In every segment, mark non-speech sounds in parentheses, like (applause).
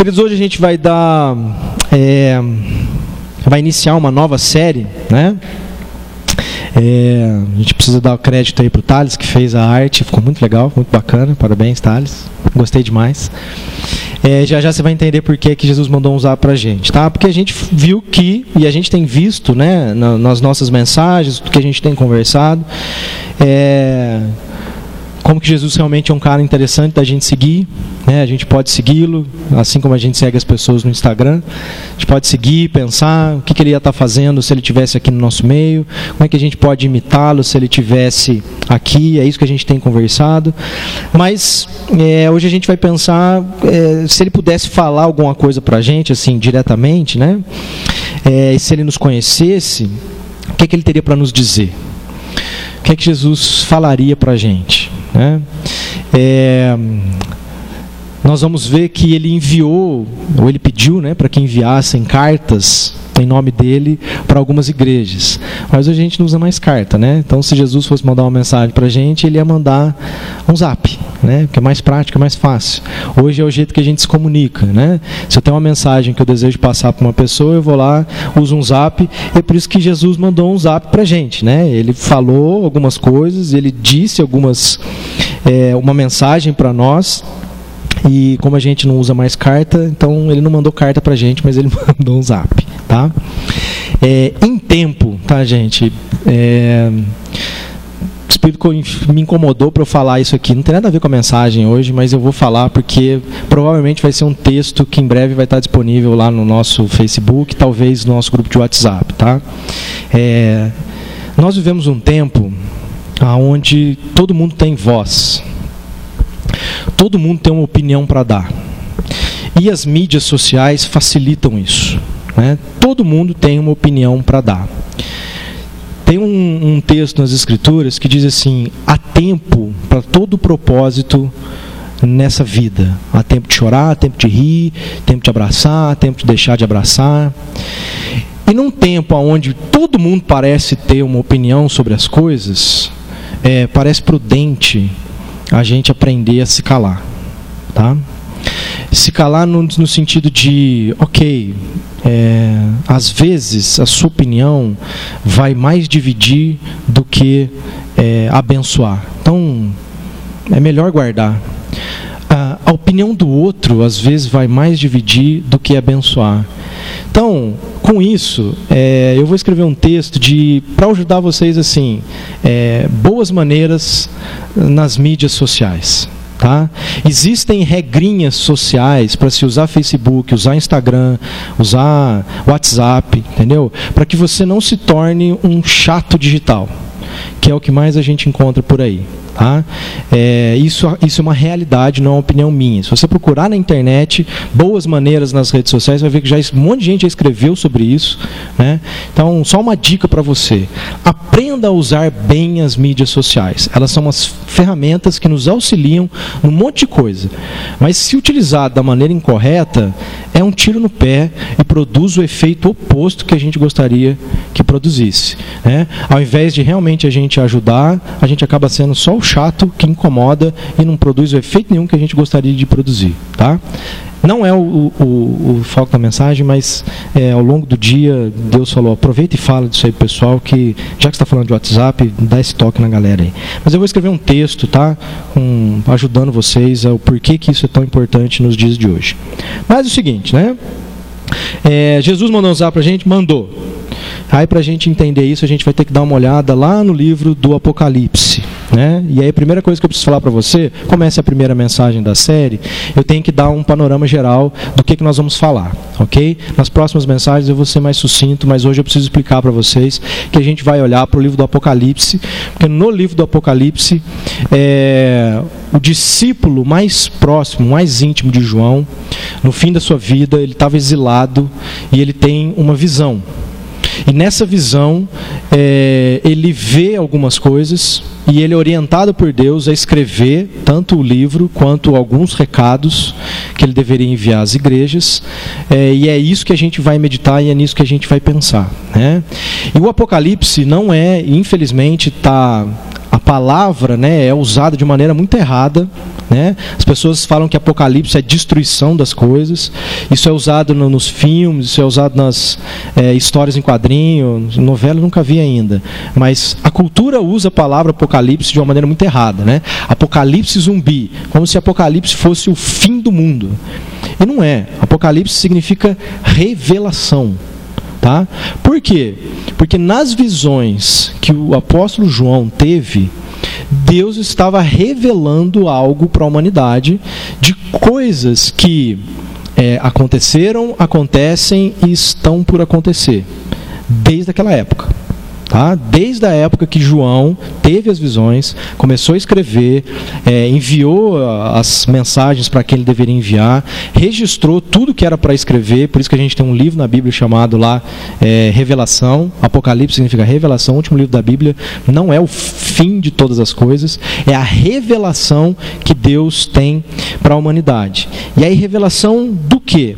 Queridos, hoje a gente vai dar. É, vai iniciar uma nova série, né? É, a gente precisa dar crédito aí para o Thales, que fez a arte, ficou muito legal, muito bacana. Parabéns, Thales. Gostei demais. É, já já você vai entender por que, que Jesus mandou usar para a gente, tá? Porque a gente viu que, e a gente tem visto, né, nas nossas mensagens, do que a gente tem conversado, é, como que Jesus realmente é um cara interessante da gente seguir, né? A gente pode segui-lo, assim como a gente segue as pessoas no Instagram. A gente pode seguir, pensar o que, que ele ia estar fazendo se ele tivesse aqui no nosso meio, como é que a gente pode imitá-lo se ele tivesse aqui. É isso que a gente tem conversado. Mas é, hoje a gente vai pensar é, se ele pudesse falar alguma coisa para a gente, assim, diretamente, né? É, se ele nos conhecesse, o que, que ele teria para nos dizer? O que é que Jesus falaria para a gente? Né? É, nós vamos ver que ele enviou, ou ele pediu né, para que enviassem cartas em nome dele para algumas igrejas. Mas a gente não usa mais carta, né? Então, se Jesus fosse mandar uma mensagem para a gente, ele ia mandar um zap, né? Que é mais prático, é mais fácil. Hoje é o jeito que a gente se comunica, né? Se eu tenho uma mensagem que eu desejo passar para uma pessoa, eu vou lá, uso um zap. É por isso que Jesus mandou um zap para a gente, né? Ele falou algumas coisas, ele disse algumas, é, uma mensagem para nós. E como a gente não usa mais carta, então ele não mandou carta para a gente, mas ele (laughs) mandou um zap tá? É, em tempo, tá, gente? É, o Espírito me incomodou para eu falar isso aqui. Não tem nada a ver com a mensagem hoje, mas eu vou falar porque provavelmente vai ser um texto que em breve vai estar disponível lá no nosso Facebook, talvez no nosso grupo de WhatsApp, tá? É, nós vivemos um tempo onde todo mundo tem voz, todo mundo tem uma opinião para dar. E as mídias sociais facilitam isso. Né? Todo mundo tem uma opinião para dar. Tem um, um, texto nas Escrituras que diz assim: há tempo para todo propósito nessa vida. Há tempo de chorar, há tempo de rir, tempo de abraçar, tempo de deixar de abraçar. E num tempo onde todo mundo parece ter uma opinião sobre as coisas, é, parece prudente a gente aprender a se calar. Tá? Se calar no, no sentido de, ok, é, às vezes a sua opinião vai mais dividir do que é, abençoar. Então, é melhor guardar. A, a opinião do outro, às vezes, vai mais dividir do que abençoar. Então, com isso, é, eu vou escrever um texto de para ajudar vocês assim, é, boas maneiras nas mídias sociais. Tá? Existem regrinhas sociais para se usar Facebook, usar Instagram, usar WhatsApp, entendeu? Para que você não se torne um chato digital, que é o que mais a gente encontra por aí. Tá? É, isso, isso é uma realidade, não é uma opinião minha. Se você procurar na internet boas maneiras nas redes sociais, vai ver que já um monte de gente já escreveu sobre isso. Né? Então, só uma dica para você: aprenda a usar bem as mídias sociais. Elas são umas ferramentas que nos auxiliam num monte de coisa. Mas se utilizado da maneira incorreta, é um tiro no pé e produz o efeito oposto que a gente gostaria que produzisse. Né? Ao invés de realmente a gente ajudar, a gente acaba sendo só o chato que incomoda e não produz o efeito nenhum que a gente gostaria de produzir. Tá? Não é o, o, o foco da mensagem, mas é, ao longo do dia Deus falou: aproveita e fala disso aí, pessoal, que já que está falando de WhatsApp, dá esse toque na galera aí. Mas eu vou escrever um texto, tá? Um, ajudando vocês ao porquê que isso é tão importante nos dias de hoje. Mas é o seguinte, né? É, Jesus mandou usar para a gente? Mandou. Aí, para a gente entender isso, a gente vai ter que dar uma olhada lá no livro do Apocalipse. Né? E aí, a primeira coisa que eu preciso falar para você, comece a primeira mensagem da série, eu tenho que dar um panorama geral do que, que nós vamos falar, ok? Nas próximas mensagens eu vou ser mais sucinto, mas hoje eu preciso explicar para vocês que a gente vai olhar para o livro do Apocalipse, porque no livro do Apocalipse, é, o discípulo mais próximo, mais íntimo de João, no fim da sua vida, ele estava exilado e ele tem uma visão. E nessa visão, é, ele vê algumas coisas e ele é orientado por Deus a escrever tanto o livro quanto alguns recados que ele deveria enviar às igrejas. É, e é isso que a gente vai meditar e é nisso que a gente vai pensar. Né? E o Apocalipse não é, infelizmente, está palavra né, é usada de maneira muito errada. Né? As pessoas falam que Apocalipse é destruição das coisas. Isso é usado no, nos filmes, isso é usado nas é, histórias em quadrinho, novela nunca vi ainda. Mas a cultura usa a palavra Apocalipse de uma maneira muito errada. Né? Apocalipse zumbi, como se Apocalipse fosse o fim do mundo. E não é. Apocalipse significa revelação. Tá? Por quê? Porque nas visões que o apóstolo João teve, Deus estava revelando algo para a humanidade de coisas que é, aconteceram, acontecem e estão por acontecer desde aquela época. Tá? Desde a época que João teve as visões, começou a escrever, é, enviou as mensagens para quem ele deveria enviar, registrou tudo que era para escrever, por isso que a gente tem um livro na Bíblia chamado lá é, Revelação. Apocalipse significa revelação, o último livro da Bíblia não é o fim de todas as coisas, é a revelação que Deus tem para a humanidade. E aí, revelação do quê?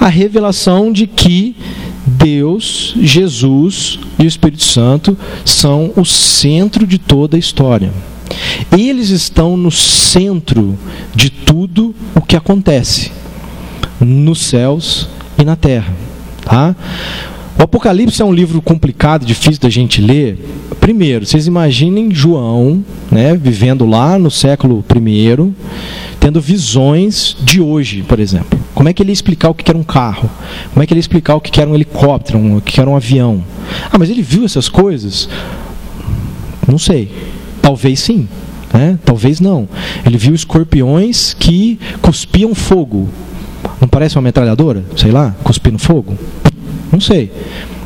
A revelação de que Deus, Jesus e o Espírito Santo são o centro de toda a história. Eles estão no centro de tudo o que acontece nos céus e na terra. Tá? O Apocalipse é um livro complicado, difícil da gente ler. Primeiro, vocês imaginem João, né, vivendo lá no século I, tendo visões de hoje, por exemplo. Como é que ele ia explicar o que era um carro? Como é que ele ia explicar o que era um helicóptero, o que era um avião? Ah, mas ele viu essas coisas? Não sei. Talvez sim. Né? Talvez não. Ele viu escorpiões que cuspiam fogo. Não parece uma metralhadora? Sei lá, cuspindo fogo? Não sei.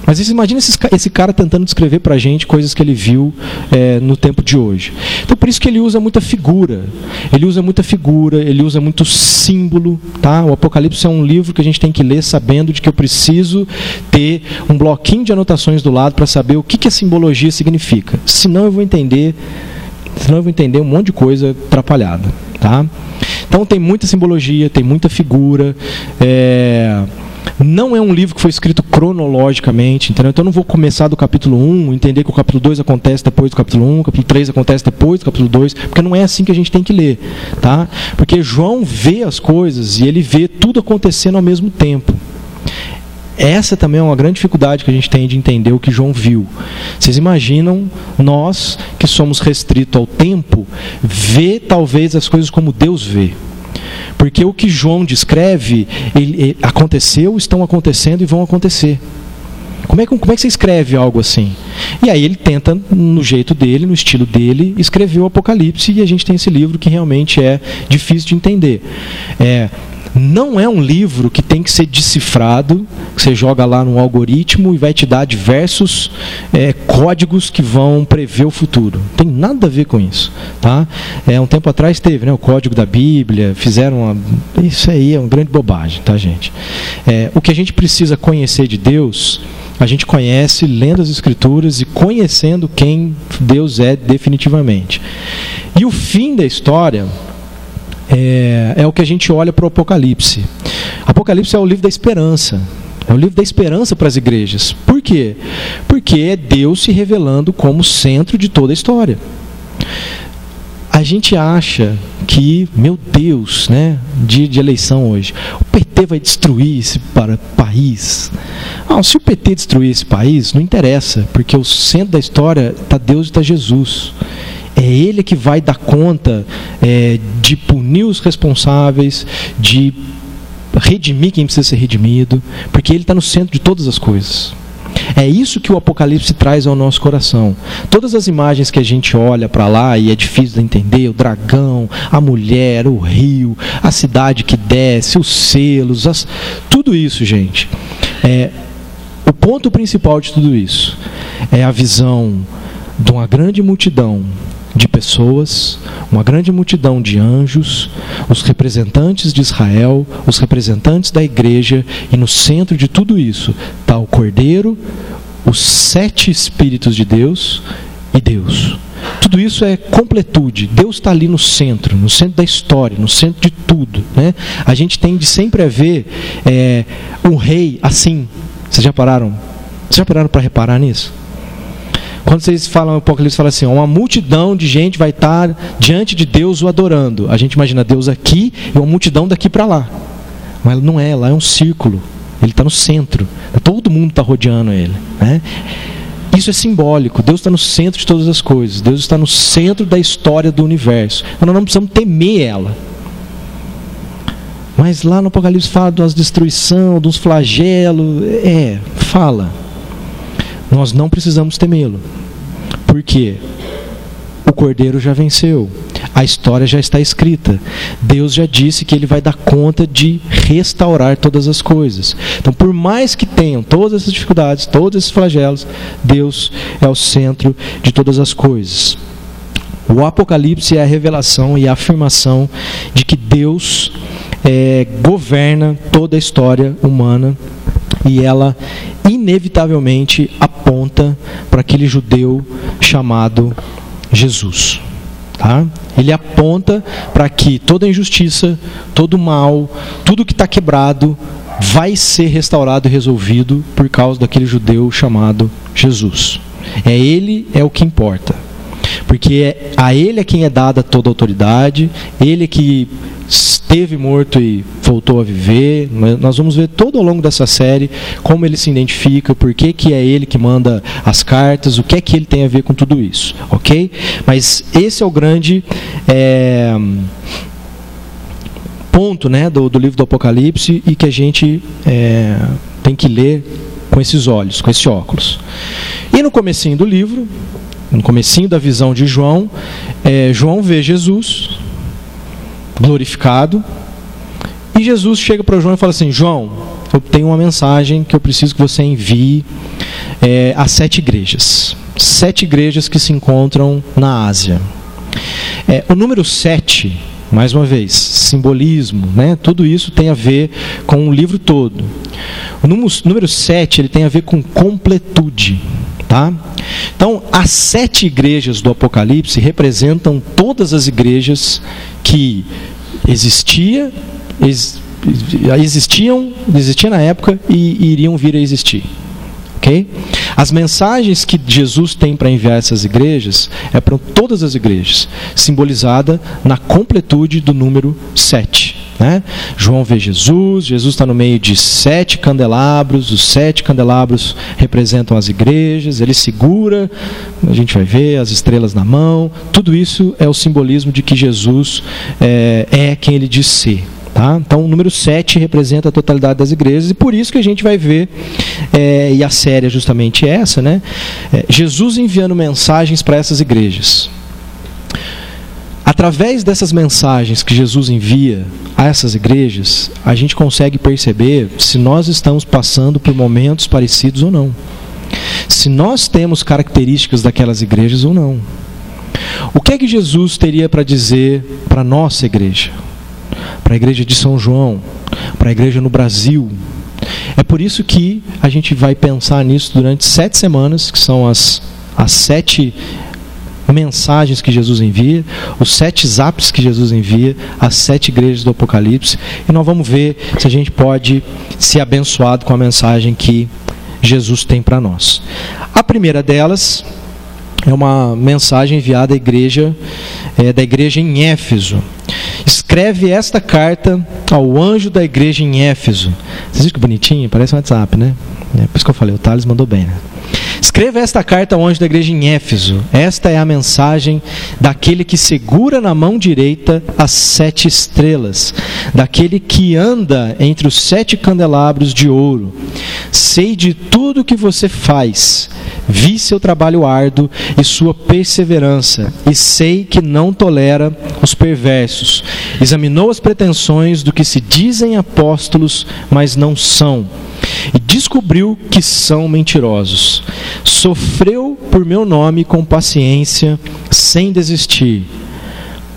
Mas imagina esse, esse cara tentando descrever para a gente coisas que ele viu é, no tempo de hoje. Então por isso que ele usa muita figura. Ele usa muita figura, ele usa muito símbolo. Tá? O Apocalipse é um livro que a gente tem que ler sabendo de que eu preciso ter um bloquinho de anotações do lado para saber o que, que a simbologia significa. Senão eu vou entender. Senão eu vou entender um monte de coisa atrapalhada. Tá? Então tem muita simbologia, tem muita figura. É não é um livro que foi escrito cronologicamente, entendeu? Então eu não vou começar do capítulo 1, entender que o capítulo 2 acontece depois do capítulo 1, o capítulo 3 acontece depois do capítulo 2, porque não é assim que a gente tem que ler, tá? Porque João vê as coisas e ele vê tudo acontecendo ao mesmo tempo. Essa também é uma grande dificuldade que a gente tem de entender o que João viu. Vocês imaginam nós que somos restritos ao tempo, ver talvez as coisas como Deus vê. Porque o que João descreve ele, ele, aconteceu, estão acontecendo e vão acontecer. Como é, que, como é que você escreve algo assim? E aí ele tenta, no jeito dele, no estilo dele, escrever o Apocalipse e a gente tem esse livro que realmente é difícil de entender. É, não é um livro que tem que ser decifrado, que você joga lá no algoritmo e vai te dar diversos é, códigos que vão prever o futuro. Tem nada a ver com isso. Tá? É, um tempo atrás teve né, o código da Bíblia, fizeram uma. Isso aí é uma grande bobagem, tá, gente? É, o que a gente precisa conhecer de Deus a gente conhece lendo as Escrituras e conhecendo quem Deus é definitivamente. E o fim da história é, é o que a gente olha para o Apocalipse. Apocalipse é o livro da esperança. É o livro da esperança para as igrejas. Por quê? Porque é Deus se revelando como centro de toda a história. A gente acha que, meu Deus, né, dia de eleição hoje, o PT vai destruir esse país. Ah, se o PT destruir esse país, não interessa, porque o centro da história está Deus e está Jesus. É Ele que vai dar conta é, de punir os responsáveis, de redimir quem precisa ser redimido, porque Ele está no centro de todas as coisas. É isso que o Apocalipse traz ao nosso coração. Todas as imagens que a gente olha para lá e é difícil de entender, o dragão, a mulher, o rio, a cidade que desce, os selos, as... tudo isso, gente. É, o ponto principal de tudo isso é a visão de uma grande multidão de pessoas, uma grande multidão de anjos, os representantes de Israel, os representantes da igreja, e no centro de tudo isso está o Cordeiro, os sete Espíritos de Deus e Deus. Tudo isso é completude. Deus está ali no centro, no centro da história, no centro de tudo. Né? A gente tende sempre a ver é, um rei assim. Vocês já pararam? Vocês já pararam para reparar nisso? Quando vocês falam Apocalipse, fala assim: uma multidão de gente vai estar diante de Deus o adorando. A gente imagina Deus aqui e uma multidão daqui para lá. Mas não é, lá é um círculo. Ele está no centro. Todo mundo está rodeando ele. Né? Isso é simbólico. Deus está no centro de todas as coisas. Deus está no centro da história do universo. Então nós não precisamos temer ela. Mas lá no Apocalipse fala das destruição, dos flagelos. É, fala. Nós não precisamos temê-lo. Por quê? O cordeiro já venceu. A história já está escrita. Deus já disse que ele vai dar conta de restaurar todas as coisas. Então, por mais que tenham todas essas dificuldades, todos esses flagelos, Deus é o centro de todas as coisas. O Apocalipse é a revelação e a afirmação de que Deus é, governa toda a história humana e ela inevitavelmente aponta para aquele judeu chamado Jesus. Tá? Ele aponta para que toda injustiça, todo mal, tudo que está quebrado vai ser restaurado e resolvido por causa daquele judeu chamado Jesus. É ele é o que importa. Porque é, a ele é quem é dada toda a autoridade, ele é que esteve morto e voltou a viver. Nós vamos ver todo ao longo dessa série como ele se identifica, por que, que é ele que manda as cartas, o que é que ele tem a ver com tudo isso, ok? Mas esse é o grande é, ponto né, do, do, livro do Apocalipse e que a gente é, tem que ler com esses olhos, com esse óculos. E no comecinho do livro, no comecinho da visão de João, é, João vê Jesus glorificado. E Jesus chega para João e fala assim: João, eu tenho uma mensagem que eu preciso que você envie é, a sete igrejas. Sete igrejas que se encontram na Ásia. É, o número sete, mais uma vez, simbolismo, né? tudo isso tem a ver com o livro todo. O número, sete ele tem a ver com completude. Tá? Então, as sete igrejas do Apocalipse representam todas as igrejas que existia, ex, existiam, existia na época e, e iriam vir a existir. Okay? As mensagens que Jesus tem para enviar essas igrejas é para todas as igrejas, simbolizada na completude do número 7. Né? João vê Jesus, Jesus está no meio de sete candelabros, os sete candelabros representam as igrejas, ele segura, a gente vai ver, as estrelas na mão, tudo isso é o simbolismo de que Jesus é, é quem ele diz ser. Tá? Então, o número 7 representa a totalidade das igrejas, e por isso que a gente vai ver, é, e a série é justamente essa, né? É, Jesus enviando mensagens para essas igrejas. Através dessas mensagens que Jesus envia a essas igrejas, a gente consegue perceber se nós estamos passando por momentos parecidos ou não. Se nós temos características daquelas igrejas ou não. O que é que Jesus teria para dizer para a nossa igreja? Para a igreja de São João, para a igreja no Brasil. É por isso que a gente vai pensar nisso durante sete semanas, que são as, as sete mensagens que Jesus envia, os sete zaps que Jesus envia, as sete igrejas do Apocalipse, e nós vamos ver se a gente pode ser abençoado com a mensagem que Jesus tem para nós. A primeira delas é uma mensagem enviada à igreja, é, da igreja em Éfeso. Escreve esta carta ao anjo da igreja em Éfeso. Vocês viram que bonitinho? Parece um WhatsApp, né? É por isso que eu falei, o Thales mandou bem, né? Escreva esta carta ao anjo da igreja em Éfeso. Esta é a mensagem daquele que segura na mão direita as sete estrelas, daquele que anda entre os sete candelabros de ouro. Sei de tudo que você faz, vi seu trabalho árduo e sua perseverança, e sei que não tolera os perversos. Examinou as pretensões do que se dizem apóstolos, mas não são e descobriu que são mentirosos. Sofreu por meu nome com paciência, sem desistir.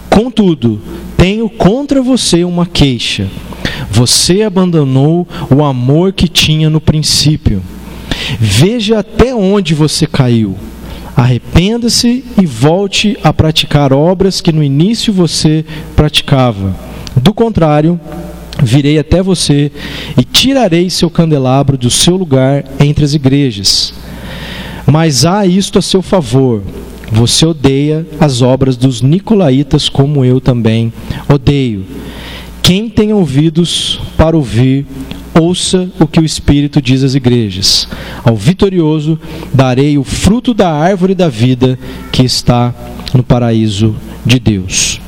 Contudo, tenho contra você uma queixa. Você abandonou o amor que tinha no princípio. Veja até onde você caiu. Arrependa-se e volte a praticar obras que no início você praticava. Do contrário, virei até você e tirarei seu candelabro do seu lugar entre as igrejas. Mas há isto a seu favor. Você odeia as obras dos nicolaítas, como eu também odeio. Quem tem ouvidos para ouvir, ouça o que o Espírito diz às igrejas. Ao vitorioso darei o fruto da árvore da vida que está no paraíso de Deus.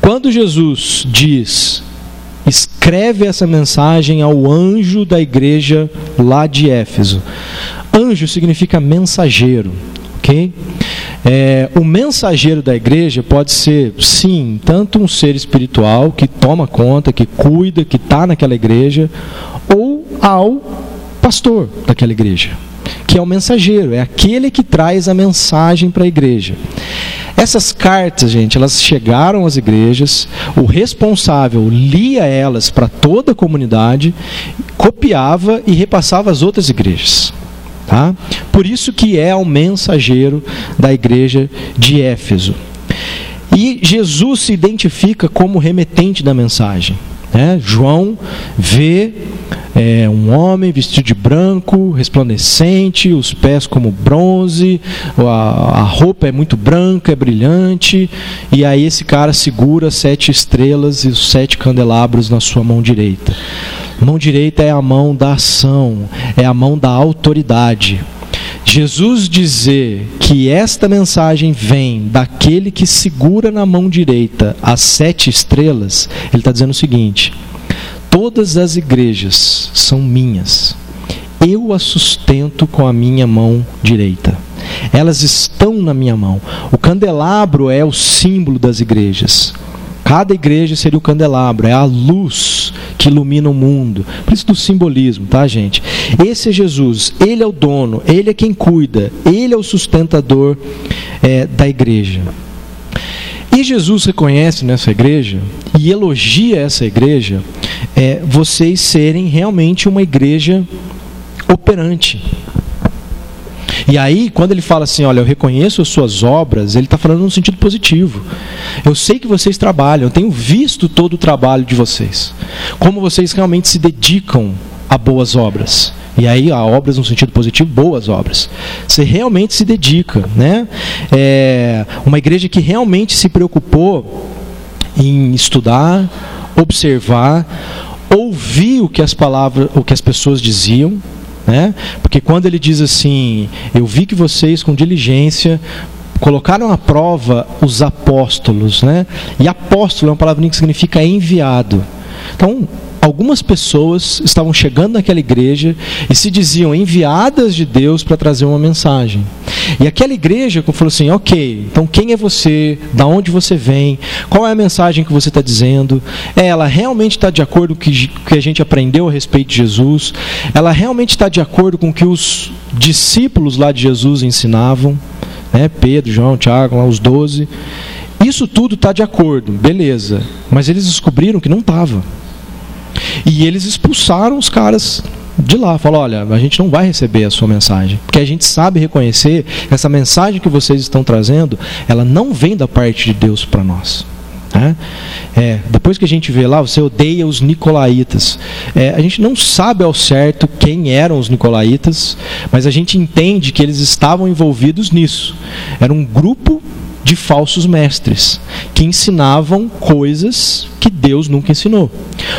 Quando Jesus diz, escreve essa mensagem ao anjo da igreja lá de Éfeso. Anjo significa mensageiro, ok? É, o mensageiro da igreja pode ser, sim, tanto um ser espiritual que toma conta, que cuida, que está naquela igreja, ou ao pastor daquela igreja, que é o mensageiro, é aquele que traz a mensagem para a igreja. Essas cartas, gente, elas chegaram às igrejas, o responsável lia elas para toda a comunidade, copiava e repassava às outras igrejas. Tá? Por isso que é o mensageiro da igreja de Éfeso. E Jesus se identifica como remetente da mensagem. Né? João vê é, um homem vestido de branco, resplandecente, os pés como bronze, a, a roupa é muito branca, é brilhante, e aí esse cara segura sete estrelas e os sete candelabros na sua mão direita. Mão direita é a mão da ação, é a mão da autoridade. Jesus dizer que esta mensagem vem daquele que segura na mão direita as sete estrelas, ele está dizendo o seguinte: todas as igrejas são minhas, eu as sustento com a minha mão direita. Elas estão na minha mão. O candelabro é o símbolo das igrejas. Cada igreja seria o candelabro, é a luz que ilumina o mundo. Por isso do simbolismo, tá, gente? Esse é Jesus, ele é o dono, ele é quem cuida, ele é o sustentador é, da igreja. E Jesus reconhece nessa igreja e elogia essa igreja é, vocês serem realmente uma igreja operante. E aí, quando ele fala assim, olha, eu reconheço as suas obras, ele está falando num sentido positivo. Eu sei que vocês trabalham, eu tenho visto todo o trabalho de vocês. Como vocês realmente se dedicam a boas obras. E aí, a obras no sentido positivo, boas obras. Você realmente se dedica, né? É uma igreja que realmente se preocupou em estudar, observar, ouvir o que as palavras, o que as pessoas diziam, né? Porque quando ele diz assim, eu vi que vocês com diligência colocaram à prova os apóstolos, né? E apóstolo é uma palavra que significa enviado. Então, algumas pessoas estavam chegando naquela igreja e se diziam enviadas de Deus para trazer uma mensagem. E aquela igreja falou assim: ok, então quem é você? Da onde você vem? Qual é a mensagem que você está dizendo? Ela realmente está de acordo com o que a gente aprendeu a respeito de Jesus? Ela realmente está de acordo com o que os discípulos lá de Jesus ensinavam? Né? Pedro, João, Tiago, lá os doze. Isso tudo está de acordo, beleza. Mas eles descobriram que não estava. E eles expulsaram os caras de lá. Falou: olha, a gente não vai receber a sua mensagem. Porque a gente sabe reconhecer essa mensagem que vocês estão trazendo, ela não vem da parte de Deus para nós. Né? É, depois que a gente vê lá, você odeia os nicolaítas. É, a gente não sabe ao certo quem eram os nicolaítas, mas a gente entende que eles estavam envolvidos nisso. Era um grupo de falsos mestres que ensinavam coisas que Deus nunca ensinou,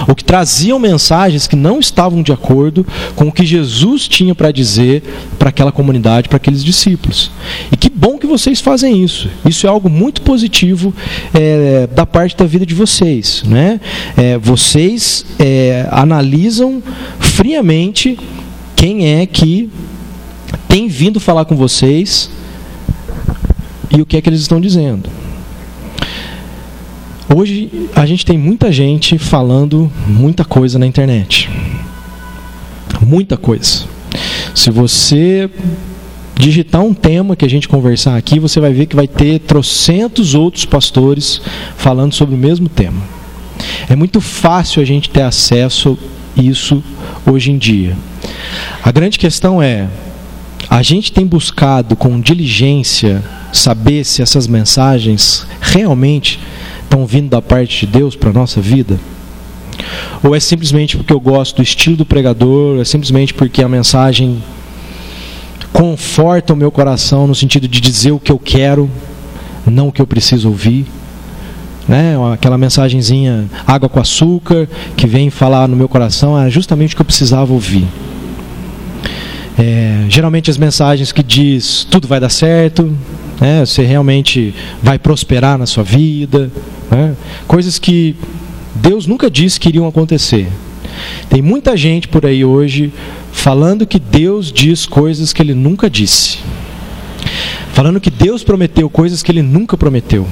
ou que traziam mensagens que não estavam de acordo com o que Jesus tinha para dizer para aquela comunidade, para aqueles discípulos. E que bom que vocês fazem isso. Isso é algo muito positivo é, da parte da vida de vocês, né? É, vocês é, analisam friamente quem é que tem vindo falar com vocês e o que é que eles estão dizendo. Hoje a gente tem muita gente falando muita coisa na internet. Muita coisa. Se você digitar um tema que a gente conversar aqui, você vai ver que vai ter trocentos outros pastores falando sobre o mesmo tema. É muito fácil a gente ter acesso a isso hoje em dia. A grande questão é: a gente tem buscado com diligência saber se essas mensagens realmente estão vindo da parte de Deus para a nossa vida? Ou é simplesmente porque eu gosto do estilo do pregador, é simplesmente porque a mensagem conforta o meu coração no sentido de dizer o que eu quero, não o que eu preciso ouvir. Né? Aquela mensagenzinha água com açúcar que vem falar no meu coração é justamente o que eu precisava ouvir. É, geralmente as mensagens que diz tudo vai dar certo, né? você realmente vai prosperar na sua vida, né? coisas que Deus nunca disse que iriam acontecer. Tem muita gente por aí hoje falando que Deus diz coisas que Ele nunca disse, falando que Deus prometeu coisas que Ele nunca prometeu.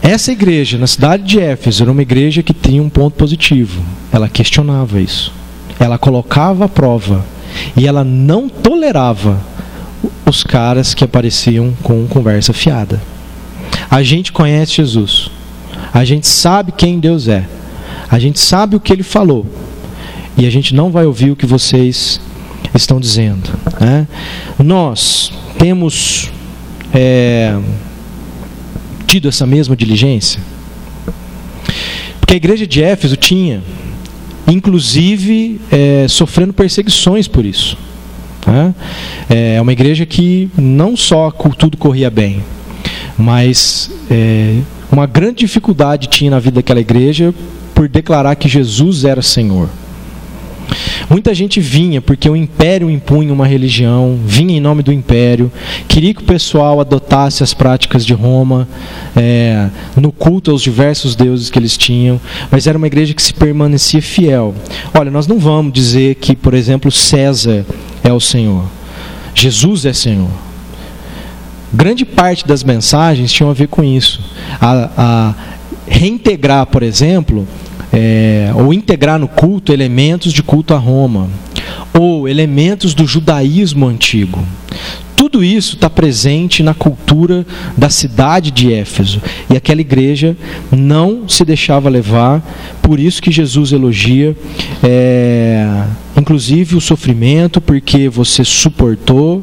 Essa igreja, na cidade de Éfeso, era uma igreja que tinha um ponto positivo. Ela questionava isso ela colocava a prova e ela não tolerava os caras que apareciam com conversa fiada. A gente conhece Jesus. A gente sabe quem Deus é. A gente sabe o que ele falou. E a gente não vai ouvir o que vocês estão dizendo. Né? Nós temos é, tido essa mesma diligência. Porque a igreja de Éfeso tinha inclusive é, sofrendo perseguições por isso. Né? É uma igreja que não só tudo corria bem, mas é, uma grande dificuldade tinha na vida daquela igreja por declarar que Jesus era Senhor. Muita gente vinha porque o império impunha uma religião, vinha em nome do império, queria que o pessoal adotasse as práticas de Roma é, no culto aos diversos deuses que eles tinham, mas era uma igreja que se permanecia fiel. Olha, nós não vamos dizer que, por exemplo, César é o Senhor, Jesus é Senhor. Grande parte das mensagens tinham a ver com isso. A, a reintegrar, por exemplo, é, ou integrar no culto elementos de culto a Roma, ou elementos do judaísmo antigo. Tudo isso está presente na cultura da cidade de Éfeso. E aquela igreja não se deixava levar, por isso que Jesus elogia, é, inclusive o sofrimento, porque você suportou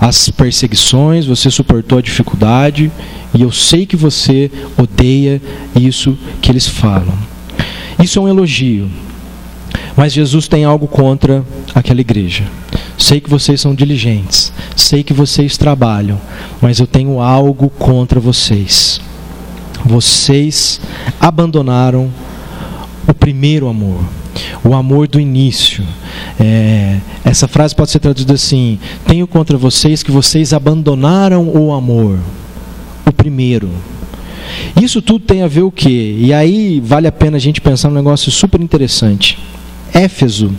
as perseguições, você suportou a dificuldade, e eu sei que você odeia isso que eles falam. Isso é um elogio. Mas Jesus tem algo contra aquela igreja. Sei que vocês são diligentes, sei que vocês trabalham, mas eu tenho algo contra vocês. Vocês abandonaram o primeiro amor, o amor do início. É, essa frase pode ser traduzida assim: Tenho contra vocês que vocês abandonaram o amor, o primeiro. Isso tudo tem a ver o quê? E aí vale a pena a gente pensar num negócio super interessante. Éfeso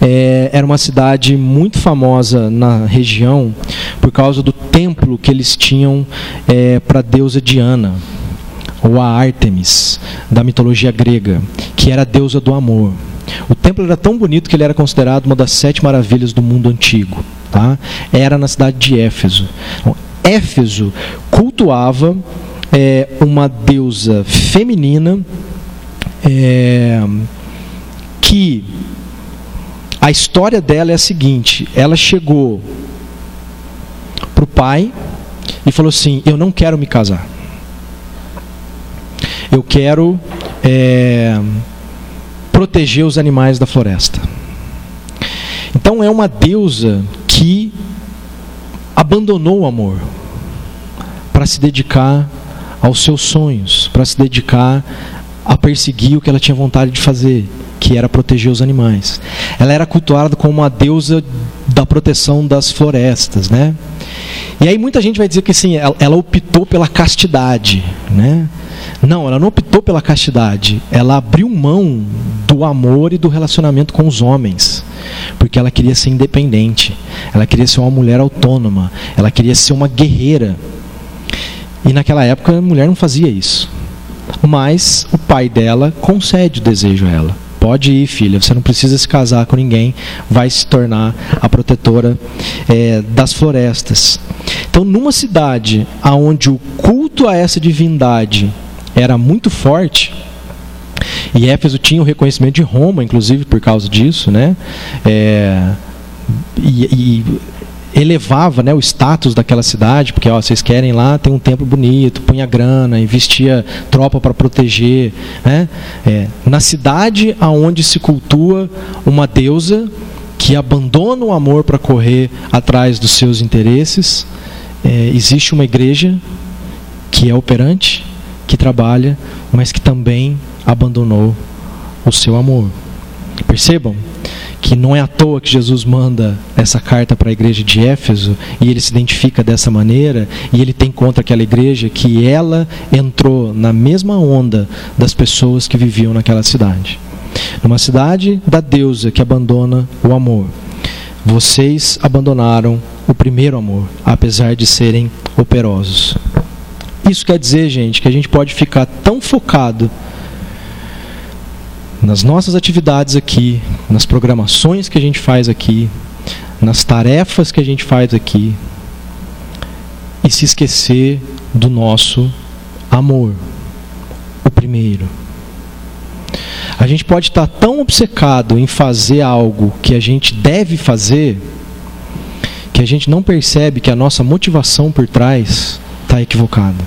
é, era uma cidade muito famosa na região por causa do templo que eles tinham é, para a deusa Diana, ou a Ártemis, da mitologia grega, que era a deusa do amor. O templo era tão bonito que ele era considerado uma das sete maravilhas do mundo antigo. Tá? Era na cidade de Éfeso. Éfeso cultuava é, uma deusa feminina é, que a história dela é a seguinte: ela chegou para o pai e falou assim: Eu não quero me casar. Eu quero é, proteger os animais da floresta. Então é uma deusa que abandonou o amor para se dedicar aos seus sonhos, para se dedicar a perseguir o que ela tinha vontade de fazer, que era proteger os animais. Ela era cultuada como a deusa da proteção das florestas, né? E aí muita gente vai dizer que sim, ela optou pela castidade, né? Não, ela não optou pela castidade. Ela abriu mão do amor e do relacionamento com os homens, porque ela queria ser independente. Ela queria ser uma mulher autônoma. Ela queria ser uma guerreira. E naquela época a mulher não fazia isso. Mas o pai dela concede o desejo a ela. Pode ir, filha, você não precisa se casar com ninguém, vai se tornar a protetora é, das florestas. Então, numa cidade onde o culto a essa divindade era muito forte, e Éfeso tinha o reconhecimento de Roma, inclusive por causa disso, né? É, e, e elevava né, o status daquela cidade, porque ó, vocês querem lá, tem um templo bonito, punha grana, investia tropa para proteger. Né? É, na cidade aonde se cultua uma deusa que abandona o amor para correr atrás dos seus interesses. É, existe uma igreja que é operante, que trabalha, mas que também abandonou o seu amor. Percebam que não é à toa que Jesus manda essa carta para a igreja de Éfeso e ele se identifica dessa maneira e ele tem contra aquela igreja que ela entrou na mesma onda das pessoas que viviam naquela cidade. Numa cidade da deusa que abandona o amor. Vocês abandonaram o primeiro amor, apesar de serem operosos. Isso quer dizer, gente, que a gente pode ficar tão focado nas nossas atividades aqui, nas programações que a gente faz aqui, nas tarefas que a gente faz aqui, e se esquecer do nosso amor, o primeiro. A gente pode estar tão obcecado em fazer algo que a gente deve fazer, que a gente não percebe que a nossa motivação por trás está equivocada.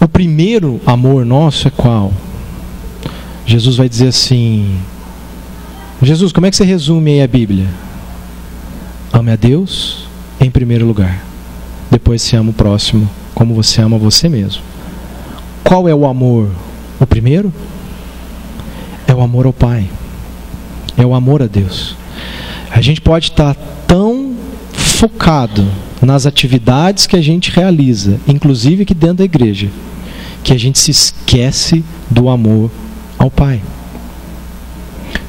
O primeiro amor nosso é qual? Jesus vai dizer assim: Jesus, como é que você resume aí a Bíblia? Ame a Deus em primeiro lugar. Depois se ama o próximo como você ama você mesmo. Qual é o amor? O primeiro é o amor ao Pai. É o amor a Deus. A gente pode estar tão focado nas atividades que a gente realiza, inclusive aqui dentro da igreja, que a gente se esquece do amor ao Pai.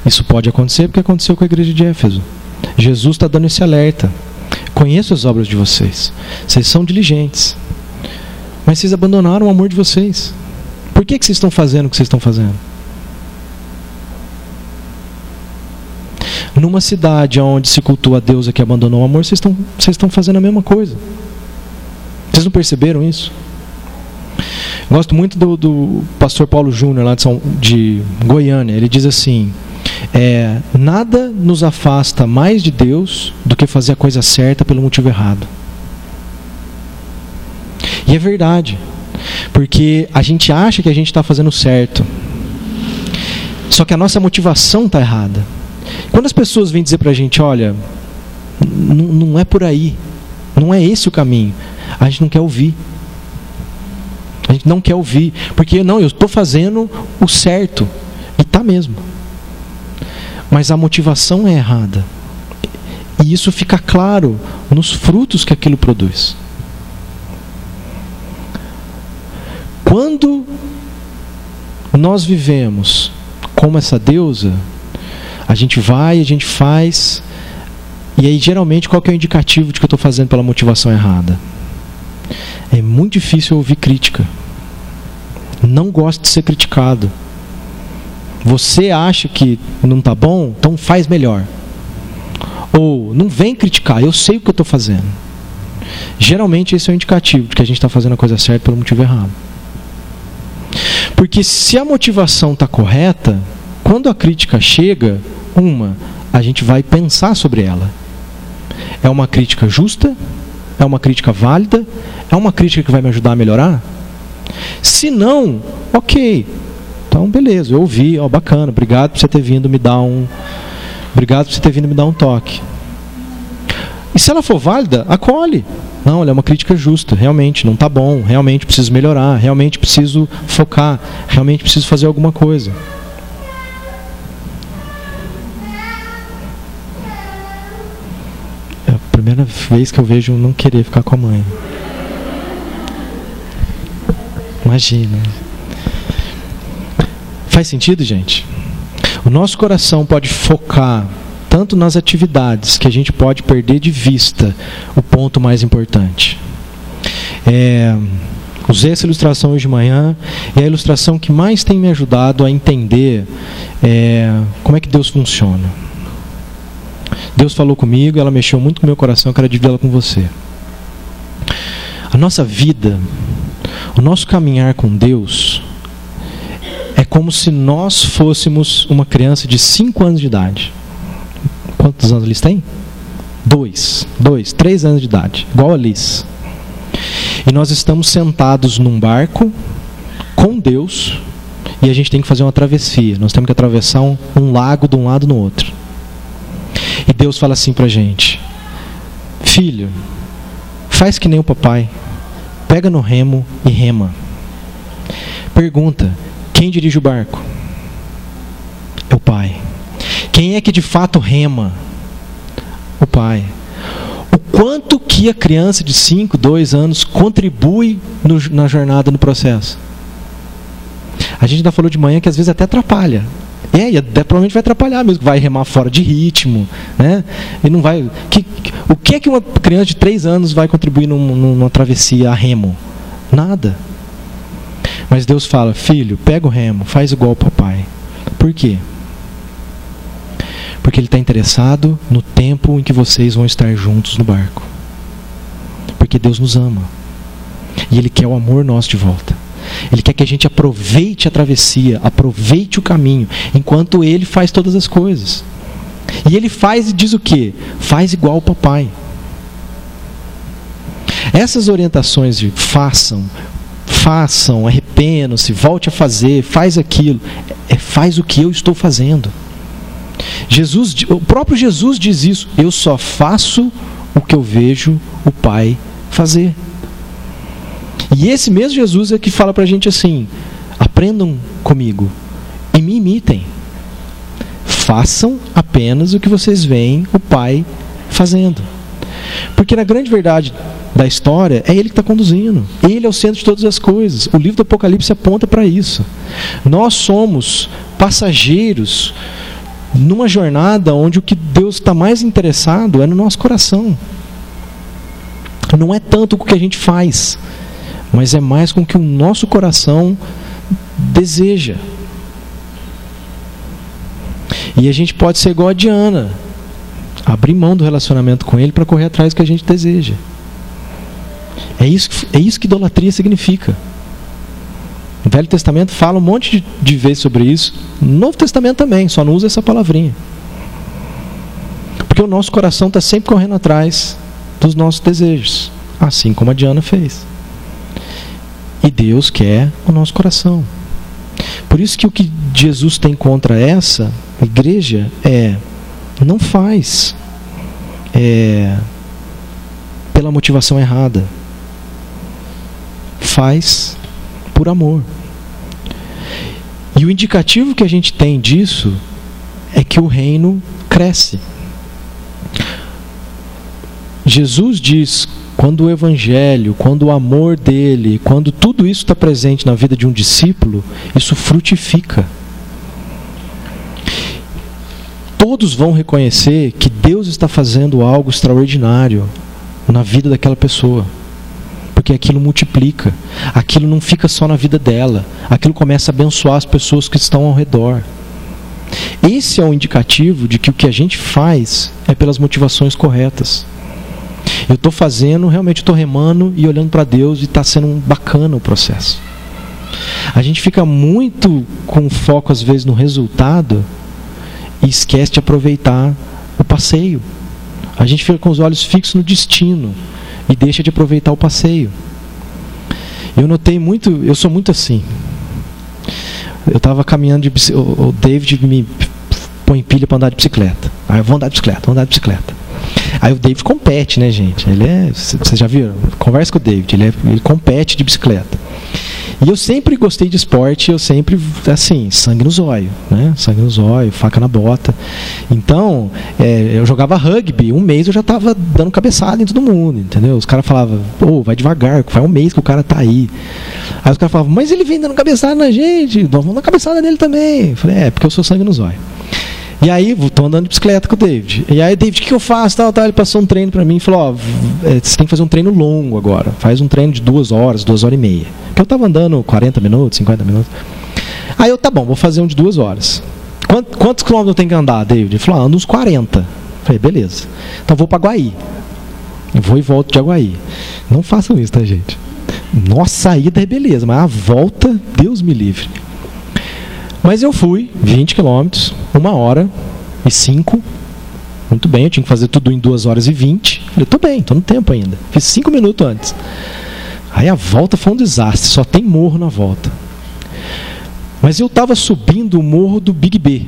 Isso pode acontecer porque aconteceu com a igreja de Éfeso. Jesus está dando esse alerta. Conheço as obras de vocês. Vocês são diligentes. Mas vocês abandonaram o amor de vocês. Por que, que vocês estão fazendo o que vocês estão fazendo? Numa cidade onde se cultua a deusa que abandonou o amor, vocês estão, vocês estão fazendo a mesma coisa. Vocês não perceberam isso? Gosto muito do, do pastor Paulo Júnior, lá de, São, de Goiânia. Ele diz assim: é, Nada nos afasta mais de Deus do que fazer a coisa certa pelo motivo errado. E é verdade, porque a gente acha que a gente está fazendo certo, só que a nossa motivação está errada. Quando as pessoas vêm dizer para a gente: Olha, não é por aí, não é esse o caminho, a gente não quer ouvir. A gente não quer ouvir, porque não, eu estou fazendo o certo. E está mesmo. Mas a motivação é errada. E isso fica claro nos frutos que aquilo produz. Quando nós vivemos como essa deusa, a gente vai, a gente faz, e aí geralmente qual que é o indicativo de que eu estou fazendo pela motivação errada? É muito difícil ouvir crítica não gosta de ser criticado. Você acha que não está bom? Então faz melhor. Ou não vem criticar, eu sei o que eu estou fazendo. Geralmente esse é o indicativo de que a gente está fazendo a coisa certa pelo motivo errado. Porque se a motivação está correta, quando a crítica chega, uma, a gente vai pensar sobre ela. É uma crítica justa? É uma crítica válida? É uma crítica que vai me ajudar a melhorar? Se não, ok. Então, beleza, eu ouvi, ó, bacana, obrigado por você ter vindo me dar um. Obrigado por você ter vindo me dar um toque. E se ela for válida, acolhe. Não, ela é uma crítica justa, realmente, não está bom, realmente preciso melhorar, realmente preciso focar, realmente preciso fazer alguma coisa. Primeira vez que eu vejo não querer ficar com a mãe. Imagina. Faz sentido, gente? O nosso coração pode focar tanto nas atividades que a gente pode perder de vista o ponto mais importante. É, usei essa ilustração hoje de manhã e é a ilustração que mais tem me ajudado a entender é, como é que Deus funciona. Deus falou comigo, ela mexeu muito com o meu coração, eu quero dividir com você. A nossa vida o nosso caminhar com Deus é como se nós fôssemos uma criança de 5 anos de idade. Quantos anos eles têm? Dois, dois, três anos de idade, igual a Liz. E nós estamos sentados num barco com Deus e a gente tem que fazer uma travessia. Nós temos que atravessar um, um lago de um lado no outro. E Deus fala assim para a gente: Filho, faz que nem o papai. Pega no remo e rema. Pergunta: quem dirige o barco? É o pai. Quem é que de fato rema? O pai. O quanto que a criança de 5, 2 anos contribui no, na jornada, no processo? A gente ainda falou de manhã que às vezes até atrapalha. É, e até, provavelmente vai atrapalhar mesmo, vai remar fora de ritmo, né? E não vai. Que, o que é que uma criança de 3 anos vai contribuir num, numa travessia a remo? Nada. Mas Deus fala, filho, pega o remo, faz igual o papai. Por quê? Porque Ele está interessado no tempo em que vocês vão estar juntos no barco. Porque Deus nos ama. E Ele quer o amor nosso de volta. Ele quer que a gente aproveite a travessia, aproveite o caminho, enquanto Ele faz todas as coisas. E Ele faz e diz o que? Faz igual o papai. Essas orientações de façam, façam, arrependam-se, volte a fazer, faz aquilo, é, faz o que eu estou fazendo. Jesus, o próprio Jesus diz isso. Eu só faço o que eu vejo o Pai fazer. E esse mesmo Jesus é que fala para a gente assim: aprendam comigo e me imitem. Façam apenas o que vocês veem o Pai fazendo. Porque na grande verdade da história, é Ele que está conduzindo. Ele é o centro de todas as coisas. O livro do Apocalipse aponta para isso. Nós somos passageiros numa jornada onde o que Deus está mais interessado é no nosso coração. Não é tanto o que a gente faz, mas é mais com o que o nosso coração deseja. E a gente pode ser igual a Diana, abrir mão do relacionamento com Ele para correr atrás do que a gente deseja. É isso, é isso que idolatria significa. O Velho Testamento fala um monte de, de vezes sobre isso. No Novo Testamento também, só não usa essa palavrinha. Porque o nosso coração está sempre correndo atrás dos nossos desejos. Assim como a Diana fez. E Deus quer o nosso coração. Por isso que o que Jesus tem contra essa igreja é não faz é, pela motivação errada. Faz por amor. E o indicativo que a gente tem disso é que o reino cresce. Jesus diz: quando o evangelho, quando o amor dele, quando tudo isso está presente na vida de um discípulo, isso frutifica. Todos vão reconhecer que Deus está fazendo algo extraordinário na vida daquela pessoa porque aquilo multiplica. Aquilo não fica só na vida dela, aquilo começa a abençoar as pessoas que estão ao redor. Esse é o um indicativo de que o que a gente faz é pelas motivações corretas. Eu estou fazendo, realmente estou remando e olhando para Deus e está sendo bacana o processo. A gente fica muito com foco, às vezes, no resultado e esquece de aproveitar o passeio. A gente fica com os olhos fixos no destino e deixa de aproveitar o passeio. Eu notei muito, eu sou muito assim. Eu estava caminhando de o David me põe pilha para andar de bicicleta. Aí eu vou andar de bicicleta, vou andar de bicicleta. Aí o David compete, né, gente? Ele é, vocês já viram? Conversa com o David, ele, é, ele compete de bicicleta. E eu sempre gostei de esporte, eu sempre, assim, sangue no zóio, né? Sangue no zóio, faca na bota. Então, é, eu jogava rugby, um mês eu já estava dando cabeçada em todo mundo, entendeu? Os caras falavam, pô, vai devagar, faz um mês que o cara tá aí. Aí os caras falavam, mas ele vem dando cabeçada na gente, vamos dar cabeçada nele também. Eu falei, é, porque eu sou sangue no zóio. E aí, estou andando de bicicleta com o David. E aí, David, o que eu faço? Tal, tal. Ele passou um treino para mim e falou: é, você tem que fazer um treino longo agora. Faz um treino de duas horas, duas horas e meia. Porque eu estava andando 40 minutos, 50 minutos. Aí eu, tá bom, vou fazer um de duas horas. Quantos, quantos quilômetros eu tenho que andar, David? Ele falou: ah, ando uns 40. Eu falei: beleza. Então vou para Guaí. Vou e volto de Aguaí. Não façam isso, tá, gente? Nossa saída é beleza, mas a volta, Deus me livre. Mas eu fui 20 quilômetros, uma hora e cinco. Muito bem, eu tinha que fazer tudo em duas horas e vinte. Eu tô bem, tô no tempo ainda. Fiz cinco minutos antes. Aí a volta foi um desastre, só tem morro na volta. Mas eu estava subindo o morro do Big B.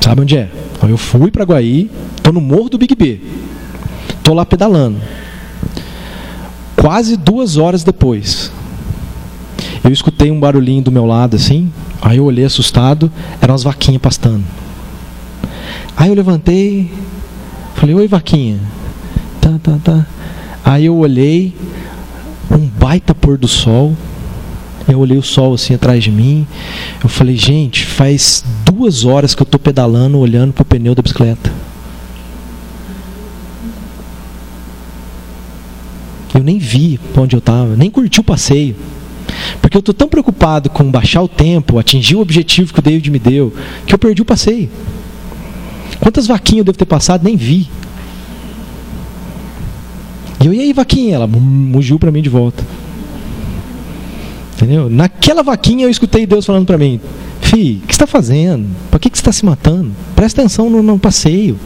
Sabe onde é? Eu fui para Guaí, estou no morro do Big B. Estou lá pedalando. Quase duas horas depois, eu escutei um barulhinho do meu lado assim. Aí eu olhei assustado, eram as vaquinhas pastando. Aí eu levantei, falei: Oi, vaquinha. Tá, tá, tá. Aí eu olhei, um baita pôr do sol. Eu olhei o sol assim atrás de mim. Eu falei, gente, faz duas horas que eu estou pedalando, olhando para o pneu da bicicleta. Eu nem vi para onde eu estava, nem curti o passeio. Porque eu estou tão preocupado com baixar o tempo, atingir o objetivo que o David me deu, que eu perdi o passeio. Quantas vaquinhas eu devo ter passado? Nem vi. E eu, e aí, vaquinha? Ela mugiu para mim de volta. Entendeu? Naquela vaquinha eu escutei Deus falando para mim: Fi, o que está fazendo? Para que, que você está se matando? Presta atenção no, no passeio.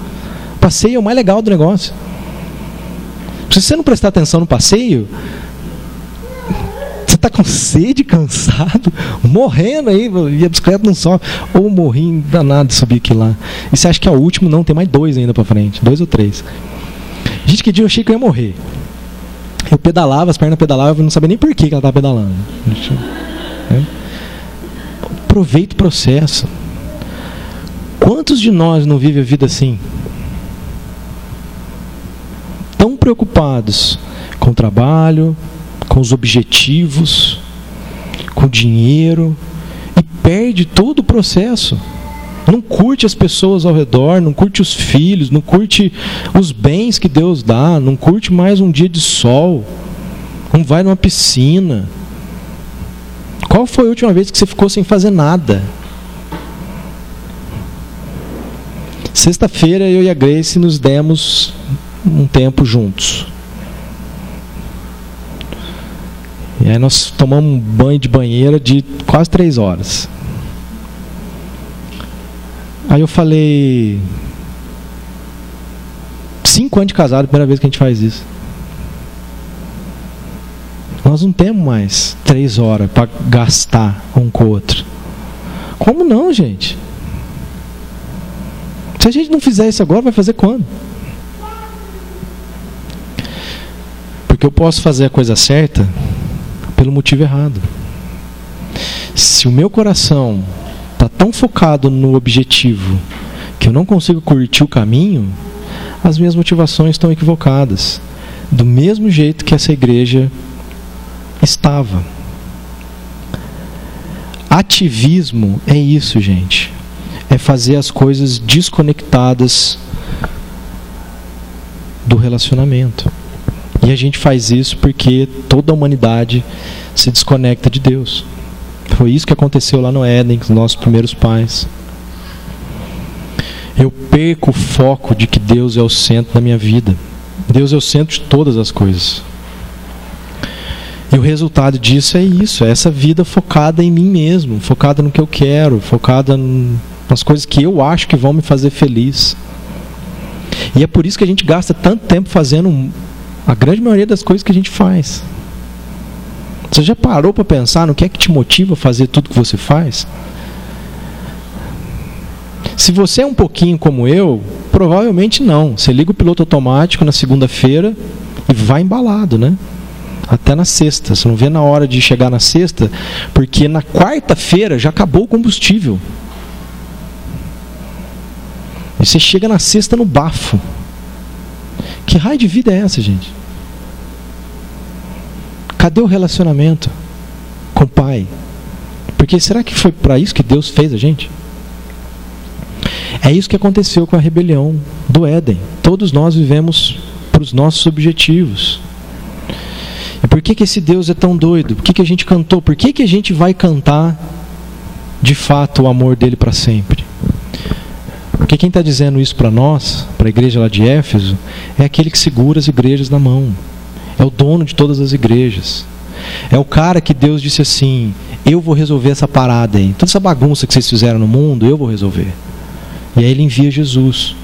O passeio é o mais legal do negócio. Se você não prestar atenção no passeio, está com sede, cansado, (laughs) morrendo aí, e a bicicleta não sobe. Ou morri danado de subir aqui lá. E você acha que é o último? Não, tem mais dois ainda para frente. Dois ou três. Gente, que dia eu achei que eu ia morrer. Eu pedalava, as pernas pedalavam, eu não sabia nem por que ela estava pedalando. Aproveita o processo. Quantos de nós não vivem a vida assim? Tão preocupados com o trabalho, com os objetivos, com o dinheiro, e perde todo o processo. Não curte as pessoas ao redor, não curte os filhos, não curte os bens que Deus dá, não curte mais um dia de sol, não vai numa piscina. Qual foi a última vez que você ficou sem fazer nada? Sexta-feira eu e a Grace nos demos um tempo juntos. E aí nós tomamos um banho de banheira de quase três horas. Aí eu falei. Cinco anos de casado, primeira vez que a gente faz isso. Nós não temos mais três horas para gastar um com o outro. Como não, gente? Se a gente não fizer isso agora, vai fazer quando? Porque eu posso fazer a coisa certa pelo motivo errado. Se o meu coração está tão focado no objetivo que eu não consigo curtir o caminho, as minhas motivações estão equivocadas. Do mesmo jeito que essa igreja estava. Ativismo é isso, gente. É fazer as coisas desconectadas do relacionamento. E a gente faz isso porque toda a humanidade se desconecta de Deus. Foi isso que aconteceu lá no Éden com os nossos primeiros pais. Eu perco o foco de que Deus é o centro da minha vida. Deus é o centro de todas as coisas. E o resultado disso é isso, é essa vida focada em mim mesmo, focada no que eu quero, focada nas coisas que eu acho que vão me fazer feliz. E é por isso que a gente gasta tanto tempo fazendo a grande maioria das coisas que a gente faz. Você já parou para pensar no que é que te motiva a fazer tudo que você faz? Se você é um pouquinho como eu, provavelmente não. Você liga o piloto automático na segunda-feira e vai embalado, né? Até na sexta. Você não vê na hora de chegar na sexta, porque na quarta-feira já acabou o combustível. E você chega na sexta no bafo. Que raio de vida é essa, gente? Cadê o relacionamento com o Pai? Porque será que foi para isso que Deus fez a gente? É isso que aconteceu com a rebelião do Éden. Todos nós vivemos para os nossos objetivos. E por que, que esse Deus é tão doido? Por que, que a gente cantou? Por que, que a gente vai cantar de fato o amor dele para sempre? Porque quem está dizendo isso para nós, para a igreja lá de Éfeso, é aquele que segura as igrejas na mão. É o dono de todas as igrejas. É o cara que Deus disse assim: Eu vou resolver essa parada aí. Toda essa bagunça que vocês fizeram no mundo, eu vou resolver. E aí ele envia Jesus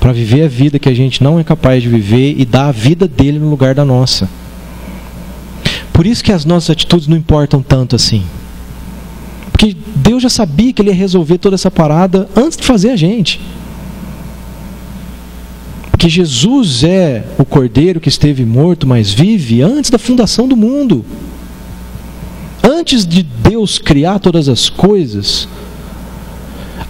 para viver a vida que a gente não é capaz de viver e dar a vida dele no lugar da nossa. Por isso que as nossas atitudes não importam tanto assim. Porque Deus já sabia que Ele ia resolver toda essa parada antes de fazer a gente. Porque Jesus é o cordeiro que esteve morto, mas vive antes da fundação do mundo. Antes de Deus criar todas as coisas,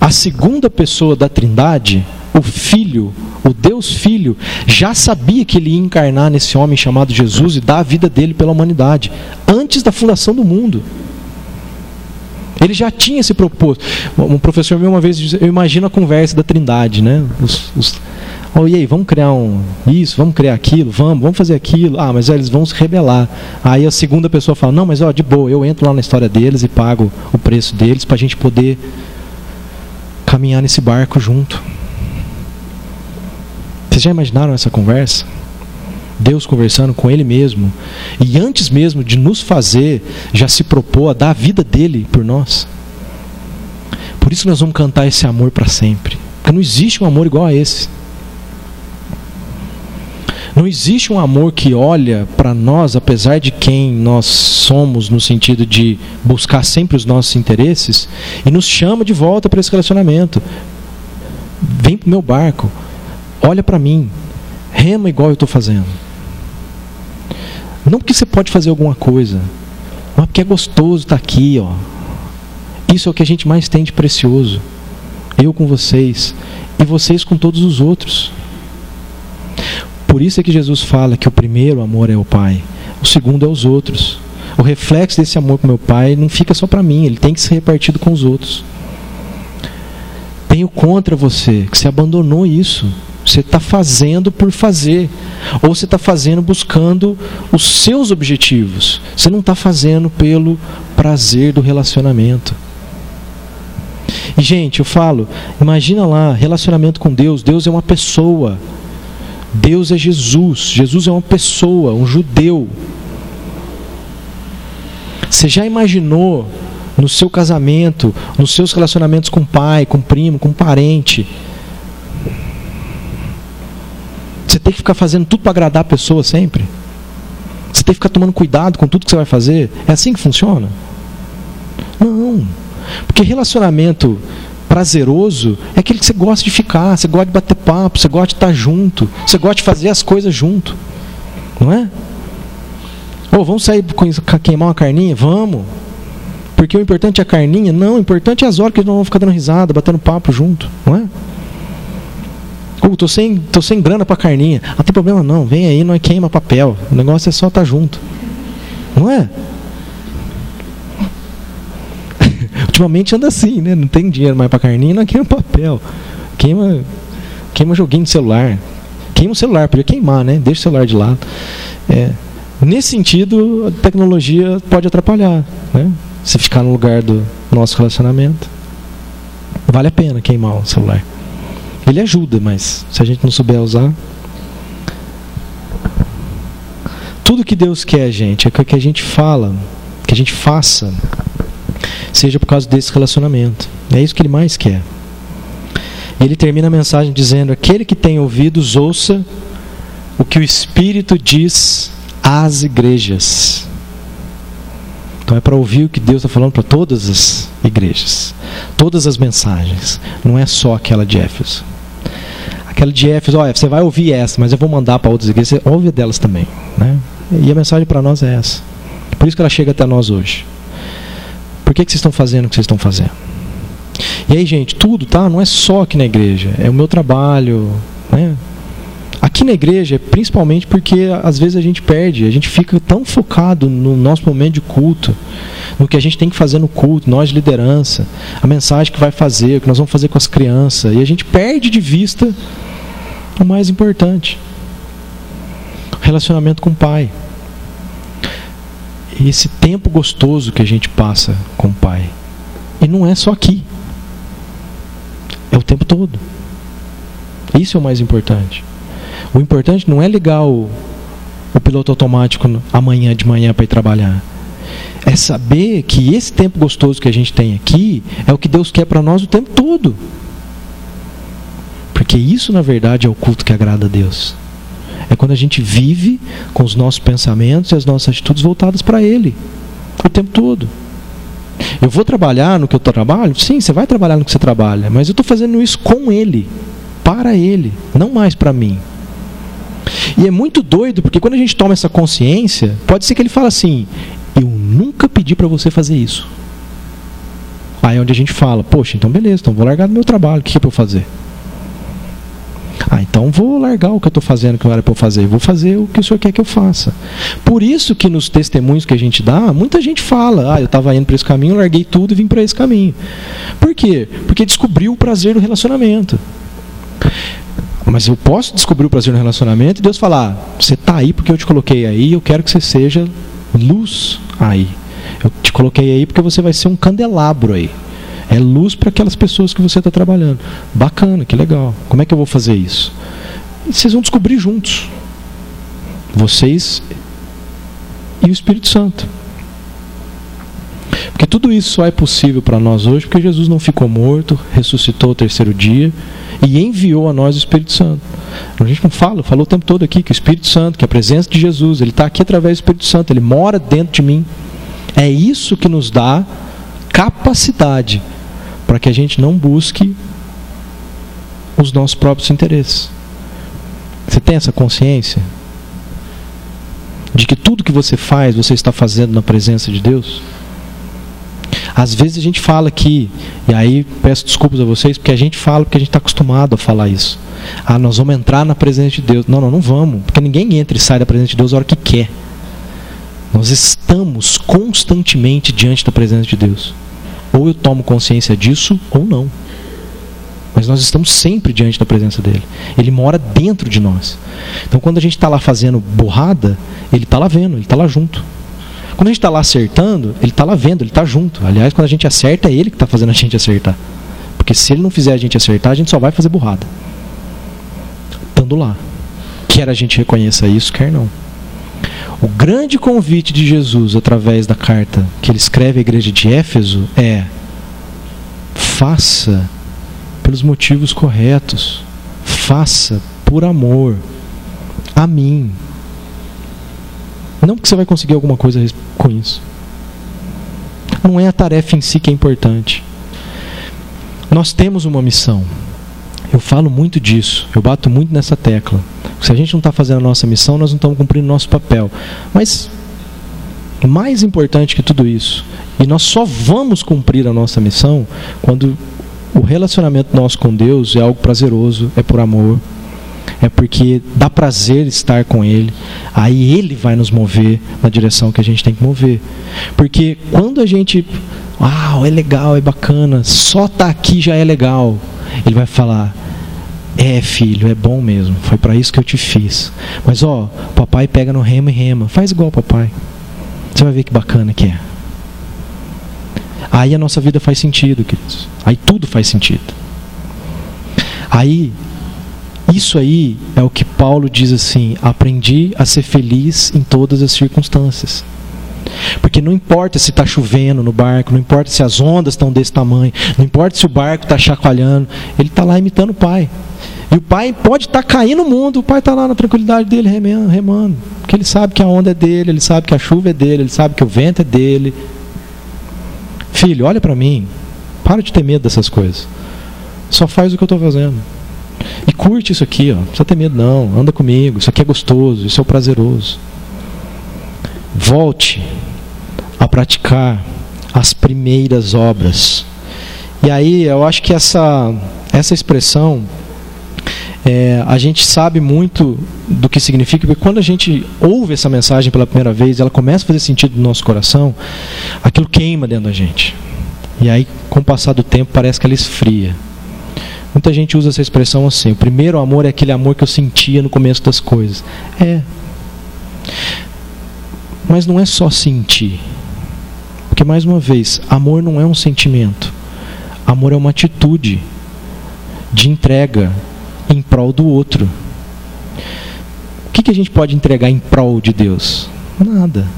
a segunda pessoa da Trindade, o Filho, o Deus Filho, já sabia que ele ia encarnar nesse homem chamado Jesus e dar a vida dele pela humanidade, antes da fundação do mundo. Ele já tinha se proposto. Um professor meu uma vez disse, eu imagino a conversa da Trindade, né? Os, os, oh, e aí, vamos criar um isso, vamos criar aquilo, vamos, vamos fazer aquilo. Ah, mas eles vão se rebelar. Aí a segunda pessoa fala, não, mas ó, de boa, eu entro lá na história deles e pago o preço deles para a gente poder caminhar nesse barco junto. Vocês já imaginaram essa conversa? Deus conversando com Ele mesmo, e antes mesmo de nos fazer, já se propôs a dar a vida dele por nós. Por isso nós vamos cantar esse amor para sempre. Porque não existe um amor igual a esse. Não existe um amor que olha para nós, apesar de quem nós somos, no sentido de buscar sempre os nossos interesses, e nos chama de volta para esse relacionamento. Vem para o meu barco, olha para mim, rema igual eu estou fazendo. Não porque você pode fazer alguma coisa, mas porque é gostoso estar tá aqui, ó. Isso é o que a gente mais tem de precioso. Eu com vocês e vocês com todos os outros. Por isso é que Jesus fala que o primeiro amor é o Pai, o segundo é os outros. O reflexo desse amor com meu Pai não fica só para mim, ele tem que ser repartido com os outros. Tenho contra você que você abandonou isso. Você está fazendo por fazer. Ou você está fazendo buscando os seus objetivos. Você não está fazendo pelo prazer do relacionamento. E, gente, eu falo, imagina lá, relacionamento com Deus. Deus é uma pessoa. Deus é Jesus. Jesus é uma pessoa, um judeu. Você já imaginou no seu casamento, nos seus relacionamentos com pai, com primo, com parente? Você tem que ficar fazendo tudo para agradar a pessoa sempre? Você tem que ficar tomando cuidado com tudo que você vai fazer? É assim que funciona? Não. Porque relacionamento prazeroso é aquele que você gosta de ficar, você gosta de bater papo, você gosta de estar junto, você gosta de fazer as coisas junto. Não é? Ou oh, vamos sair queimar uma carninha? Vamos. Porque o importante é a carninha? Não, o importante é as horas que nós vamos ficar dando risada, batendo papo junto, não é? Uh, tô sem, tô sem grana para carninha. Não ah, tem problema não, vem aí, não queima papel. O negócio é só estar tá junto. Não é? (laughs) Ultimamente anda assim, né? Não tem dinheiro mais para carninha, não queima papel. Queima, queima joguinho de celular. Queima o celular, podia queimar, né? Deixa o celular de lado. É. Nesse sentido, a tecnologia pode atrapalhar, né? Se ficar no lugar do nosso relacionamento. Vale a pena queimar o celular. Ele ajuda, mas se a gente não souber usar. Tudo que Deus quer, gente, é que a gente fala, que a gente faça, seja por causa desse relacionamento. É isso que Ele mais quer. E ele termina a mensagem dizendo: Aquele que tem ouvidos, ouça o que o Espírito diz às igrejas. Então é para ouvir o que Deus está falando para todas as igrejas, todas as mensagens, não é só aquela de Éfeso. Aquela de Éfeso, olha, você vai ouvir essa, mas eu vou mandar para outras igrejas, você ouve delas também. Né? E a mensagem para nós é essa. Por isso que ela chega até nós hoje. Por que, que vocês estão fazendo o que vocês estão fazendo? E aí, gente, tudo, tá? Não é só aqui na igreja, é o meu trabalho, né? Aqui na igreja, principalmente porque às vezes a gente perde, a gente fica tão focado no nosso momento de culto, no que a gente tem que fazer no culto, nós de liderança, a mensagem que vai fazer, o que nós vamos fazer com as crianças, e a gente perde de vista o mais importante: relacionamento com o Pai. Esse tempo gostoso que a gente passa com o Pai. E não é só aqui, é o tempo todo. Isso é o mais importante. O importante não é ligar o, o piloto automático amanhã de manhã para ir trabalhar. É saber que esse tempo gostoso que a gente tem aqui é o que Deus quer para nós o tempo todo. Porque isso, na verdade, é o culto que agrada a Deus. É quando a gente vive com os nossos pensamentos e as nossas atitudes voltadas para Ele o tempo todo. Eu vou trabalhar no que eu trabalho? Sim, você vai trabalhar no que você trabalha, mas eu estou fazendo isso com Ele, para Ele, não mais para mim. E é muito doido, porque quando a gente toma essa consciência, pode ser que ele fale assim: Eu nunca pedi para você fazer isso. Aí é onde a gente fala: Poxa, então beleza, então vou largar do meu trabalho, o que é para eu fazer? Ah, então vou largar o que eu estou fazendo que não era para eu fazer, vou fazer o que o senhor quer que eu faça. Por isso que nos testemunhos que a gente dá, muita gente fala: Ah, eu estava indo para esse caminho, larguei tudo e vim para esse caminho. Por quê? Porque descobriu o prazer do relacionamento. Mas eu posso descobrir o prazer no relacionamento e Deus falar: ah, você está aí porque eu te coloquei aí, eu quero que você seja luz aí. Eu te coloquei aí porque você vai ser um candelabro aí. É luz para aquelas pessoas que você está trabalhando. Bacana, que legal. Como é que eu vou fazer isso? E vocês vão descobrir juntos. Vocês e o Espírito Santo. Porque tudo isso só é possível para nós hoje porque Jesus não ficou morto, ressuscitou o terceiro dia e enviou a nós o Espírito Santo. A gente não fala, falou o tempo todo aqui que o Espírito Santo, que a presença de Jesus, ele está aqui através do Espírito Santo, ele mora dentro de mim. É isso que nos dá capacidade para que a gente não busque os nossos próprios interesses. Você tem essa consciência de que tudo que você faz, você está fazendo na presença de Deus? Às vezes a gente fala aqui, e aí peço desculpas a vocês, porque a gente fala porque a gente está acostumado a falar isso. Ah, nós vamos entrar na presença de Deus. Não, não, não vamos, porque ninguém entra e sai da presença de Deus a hora que quer. Nós estamos constantemente diante da presença de Deus. Ou eu tomo consciência disso, ou não. Mas nós estamos sempre diante da presença dele. Ele mora dentro de nós. Então quando a gente está lá fazendo borrada, ele está lá vendo, ele está lá junto. Quando a gente está lá acertando, ele está lá vendo, ele está junto. Aliás, quando a gente acerta, é ele que está fazendo a gente acertar. Porque se ele não fizer a gente acertar, a gente só vai fazer burrada. Estando lá. Quer a gente reconheça isso, quer não. O grande convite de Jesus através da carta que ele escreve à igreja de Éfeso é: faça pelos motivos corretos, faça por amor a mim, não porque você vai conseguir alguma coisa com isso. Não é a tarefa em si que é importante. Nós temos uma missão. Eu falo muito disso, eu bato muito nessa tecla. Se a gente não está fazendo a nossa missão, nós não estamos cumprindo o nosso papel. Mas, mais importante que tudo isso, e nós só vamos cumprir a nossa missão quando o relacionamento nosso com Deus é algo prazeroso, é por amor, é porque dá prazer estar com Ele, aí Ele vai nos mover na direção que a gente tem que mover. Porque quando a gente, uau, é legal, é bacana, só tá aqui já é legal, Ele vai falar, é filho, é bom mesmo, foi para isso que eu te fiz. Mas ó, papai pega no remo e rema, faz igual papai. Você vai ver que bacana que é. Aí a nossa vida faz sentido, queridos. Aí tudo faz sentido. Aí isso aí é o que Paulo diz assim: aprendi a ser feliz em todas as circunstâncias. Porque não importa se está chovendo no barco, não importa se as ondas estão desse tamanho, não importa se o barco está chacoalhando, ele está lá imitando o pai. E o pai pode estar tá caindo no mundo, o pai está lá na tranquilidade dele remando, remando. Porque ele sabe que a onda é dele, ele sabe que a chuva é dele, ele sabe que o vento é dele. Filho, olha para mim. Para de ter medo dessas coisas. Só faz o que eu estou fazendo. E curte isso aqui, ó. não precisa ter medo não, anda comigo, isso aqui é gostoso, isso é prazeroso. Volte a praticar as primeiras obras. E aí eu acho que essa, essa expressão é, a gente sabe muito do que significa, porque quando a gente ouve essa mensagem pela primeira vez, ela começa a fazer sentido no nosso coração, aquilo queima dentro da gente. E aí, com o passar do tempo, parece que ela esfria. Muita gente usa essa expressão assim: o primeiro amor é aquele amor que eu sentia no começo das coisas. É. Mas não é só sentir. Porque, mais uma vez, amor não é um sentimento. Amor é uma atitude de entrega em prol do outro. O que, que a gente pode entregar em prol de Deus? Nada.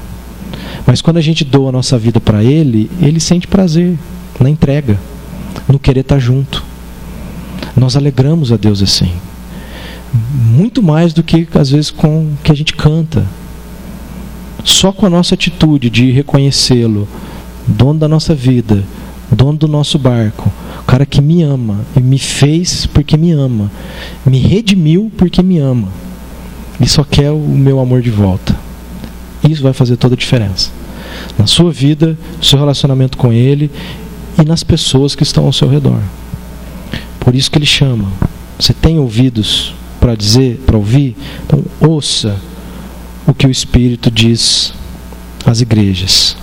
Mas quando a gente doa a nossa vida para Ele, Ele sente prazer na entrega, no querer estar junto. Nós alegramos a Deus assim. Muito mais do que às vezes com o que a gente canta. Só com a nossa atitude de reconhecê-lo dono da nossa vida, dono do nosso barco, o cara que me ama e me fez porque me ama, me redimiu porque me ama e só quer o meu amor de volta. Isso vai fazer toda a diferença na sua vida, no seu relacionamento com Ele e nas pessoas que estão ao seu redor. Por isso que Ele chama. Você tem ouvidos para dizer, para ouvir? Então ouça o que o Espírito diz às igrejas.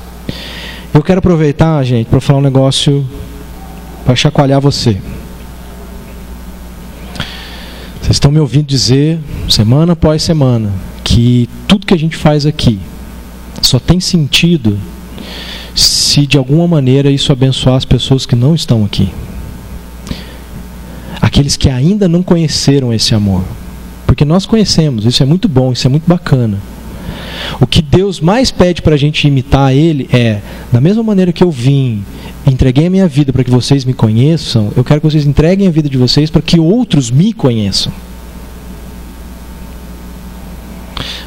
Eu quero aproveitar, gente, para falar um negócio para chacoalhar você. Vocês estão me ouvindo dizer, semana após semana, que tudo que a gente faz aqui só tem sentido se de alguma maneira isso abençoar as pessoas que não estão aqui. Aqueles que ainda não conheceram esse amor. Porque nós conhecemos, isso é muito bom, isso é muito bacana. O que Deus mais pede para a gente imitar Ele é, da mesma maneira que eu vim, entreguei a minha vida para que vocês me conheçam, eu quero que vocês entreguem a vida de vocês para que outros me conheçam.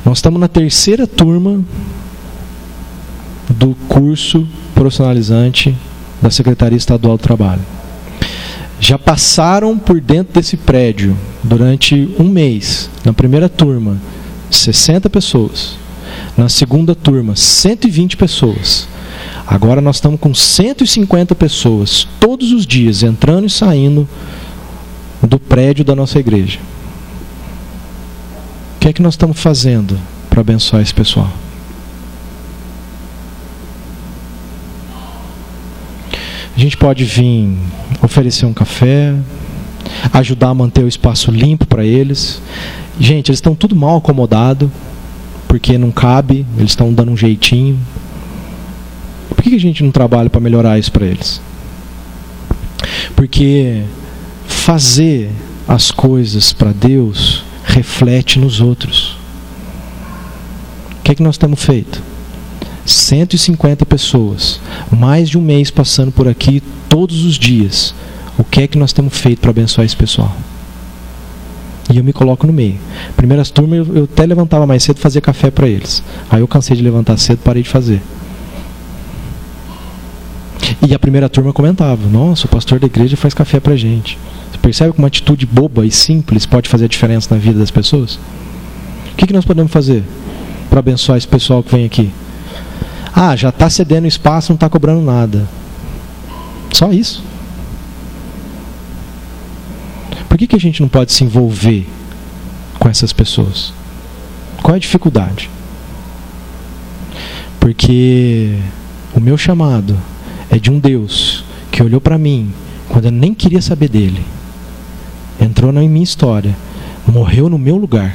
Nós estamos na terceira turma do curso profissionalizante da Secretaria Estadual do Trabalho. Já passaram por dentro desse prédio durante um mês, na primeira turma, 60 pessoas. Na segunda turma, 120 pessoas. Agora nós estamos com 150 pessoas todos os dias entrando e saindo do prédio da nossa igreja. O que é que nós estamos fazendo para abençoar esse pessoal? A gente pode vir oferecer um café, ajudar a manter o espaço limpo para eles. Gente, eles estão tudo mal acomodado, porque não cabe, eles estão dando um jeitinho. Por que a gente não trabalha para melhorar isso para eles? Porque fazer as coisas para Deus reflete nos outros. O que é que nós temos feito? 150 pessoas, mais de um mês passando por aqui todos os dias. O que é que nós temos feito para abençoar esse pessoal? E eu me coloco no meio. Primeiras turmas eu, até levantava mais cedo fazer café para eles. Aí eu cansei de levantar cedo, parei de fazer. E a primeira turma comentava: Nossa, o pastor da igreja faz café para gente. Você percebe que uma atitude boba e simples pode fazer a diferença na vida das pessoas? O que, que nós podemos fazer para abençoar esse pessoal que vem aqui? Ah, já está cedendo espaço, não está cobrando nada. Só isso. Por que, que a gente não pode se envolver com essas pessoas? Qual é a dificuldade? Porque o meu chamado é de um Deus que olhou para mim quando eu nem queria saber dele, entrou na minha história, morreu no meu lugar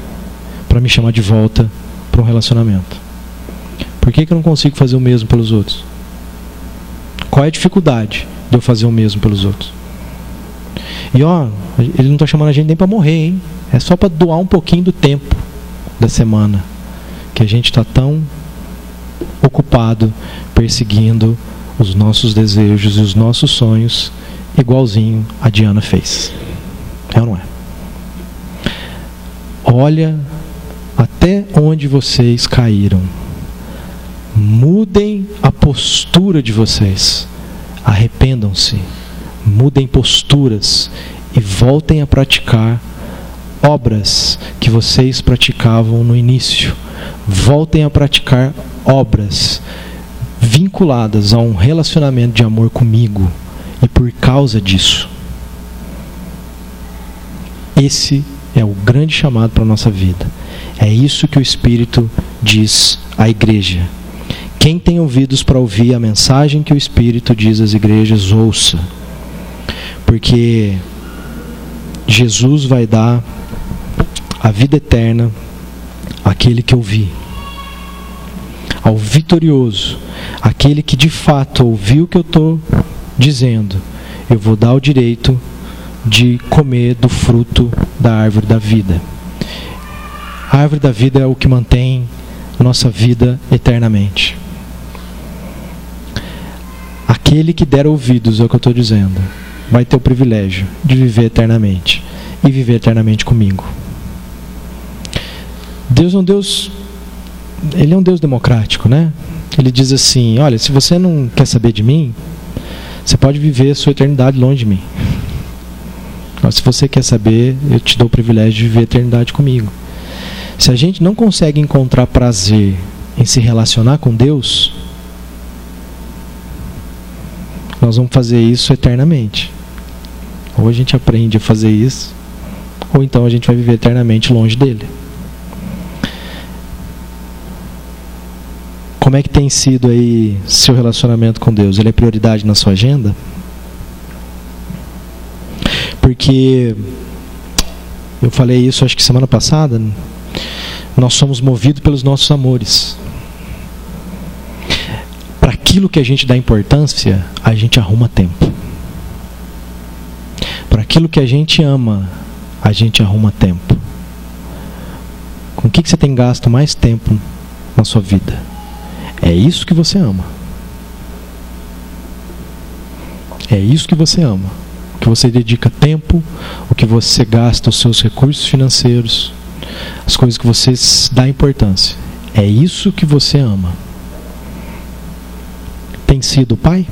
para me chamar de volta para um relacionamento. Por que, que eu não consigo fazer o mesmo pelos outros? Qual é a dificuldade de eu fazer o mesmo pelos outros? E ó, ele não está chamando a gente nem para morrer, hein? É só para doar um pouquinho do tempo da semana que a gente está tão ocupado perseguindo os nossos desejos e os nossos sonhos, igualzinho a Diana fez. É ou não é? Olha até onde vocês caíram Mudem a postura de vocês. Arrependam-se. Mudem posturas e voltem a praticar obras que vocês praticavam no início. Voltem a praticar obras vinculadas a um relacionamento de amor comigo e por causa disso. Esse é o grande chamado para a nossa vida. É isso que o Espírito diz à igreja. Quem tem ouvidos para ouvir a mensagem que o Espírito diz às igrejas, ouça. Porque Jesus vai dar a vida eterna àquele que ouvir. Ao vitorioso, aquele que de fato ouviu o que eu estou dizendo, eu vou dar o direito de comer do fruto da árvore da vida. A árvore da vida é o que mantém nossa vida eternamente. Aquele que der ouvidos ao que eu estou dizendo vai ter o privilégio de viver eternamente e viver eternamente comigo. Deus é um Deus, ele é um Deus democrático, né? ele diz assim: Olha, se você não quer saber de mim, você pode viver a sua eternidade longe de mim. Mas se você quer saber, eu te dou o privilégio de viver a eternidade comigo. Se a gente não consegue encontrar prazer em se relacionar com Deus, nós vamos fazer isso eternamente. Ou a gente aprende a fazer isso, ou então a gente vai viver eternamente longe dele. Como é que tem sido aí seu relacionamento com Deus? Ele é prioridade na sua agenda? Porque eu falei isso acho que semana passada, nós somos movidos pelos nossos amores. Para aquilo que a gente dá importância, a gente arruma tempo. Para aquilo que a gente ama, a gente arruma tempo. Com o que, que você tem gasto mais tempo na sua vida? É isso que você ama. É isso que você ama. O que você dedica tempo, o que você gasta os seus recursos financeiros, as coisas que você dá importância. É isso que você ama. Tem sido pai?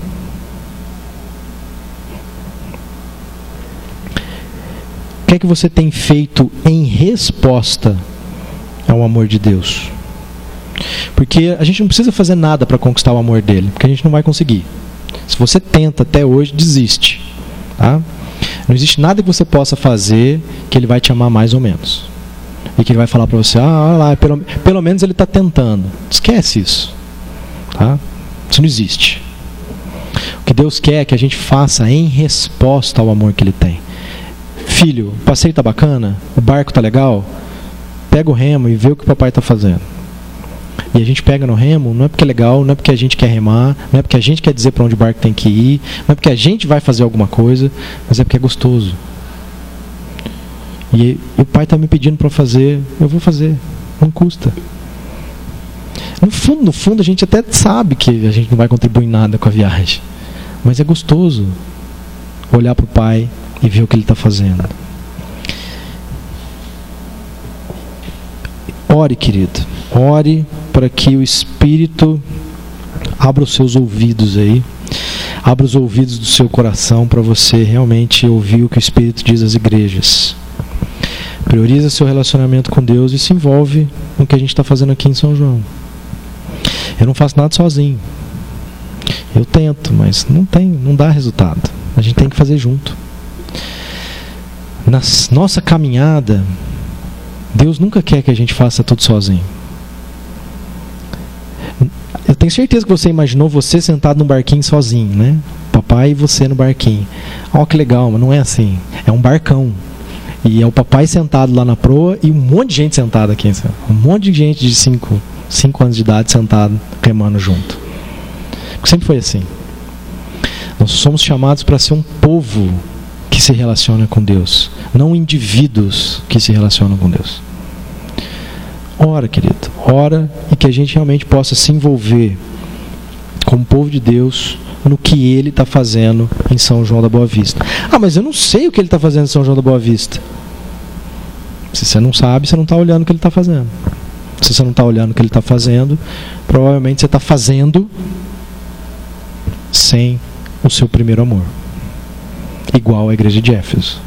Que é que você tem feito em resposta ao amor de Deus? Porque a gente não precisa fazer nada para conquistar o amor dele, porque a gente não vai conseguir. Se você tenta até hoje, desiste. Tá? Não existe nada que você possa fazer que ele vai te amar mais ou menos. E que ele vai falar para você, ah, olha lá, pelo, pelo menos ele está tentando. Esquece isso. Tá? Isso não existe. O que Deus quer é que a gente faça em resposta ao amor que ele tem. Filho, o passeio está bacana? O barco está legal? Pega o remo e vê o que o papai está fazendo e a gente pega no remo, não é porque é legal, não é porque a gente quer remar, não é porque a gente quer dizer para onde o barco tem que ir, não é porque a gente vai fazer alguma coisa, mas é porque é gostoso. E, o pai está me pedindo para fazer, eu vou fazer, não custa. No fundo, no fundo, a gente até sabe que a gente não vai contribuir nada com a viagem, mas é gostoso olhar para o pai e ver o que ele está fazendo. Ore, querido. Ore para que o Espírito abra os seus ouvidos aí. Abra os ouvidos do seu coração para você realmente ouvir o que o Espírito diz às igrejas. Prioriza seu relacionamento com Deus e se envolve no que a gente está fazendo aqui em São João. Eu não faço nada sozinho. Eu tento, mas não tem, não dá resultado. A gente tem que fazer junto. Na nossa caminhada, Deus nunca quer que a gente faça tudo sozinho. Eu tenho certeza que você imaginou você sentado num barquinho sozinho, né? Papai e você no barquinho. Olha que legal, mas não é assim. É um barcão. E é o papai sentado lá na proa e um monte de gente sentada aqui. Um monte de gente de 5 anos de idade sentado, remando junto. Sempre foi assim. Nós somos chamados para ser um povo que se relaciona com Deus, não indivíduos que se relacionam com Deus. Ora, querido, ora e que a gente realmente possa se envolver como povo de Deus no que ele está fazendo em São João da Boa Vista. Ah, mas eu não sei o que ele está fazendo em São João da Boa Vista. Se você não sabe, você não está olhando o que ele está fazendo. Se você não está olhando o que ele está fazendo, provavelmente você está fazendo sem o seu primeiro amor. Igual a igreja de Éfeso.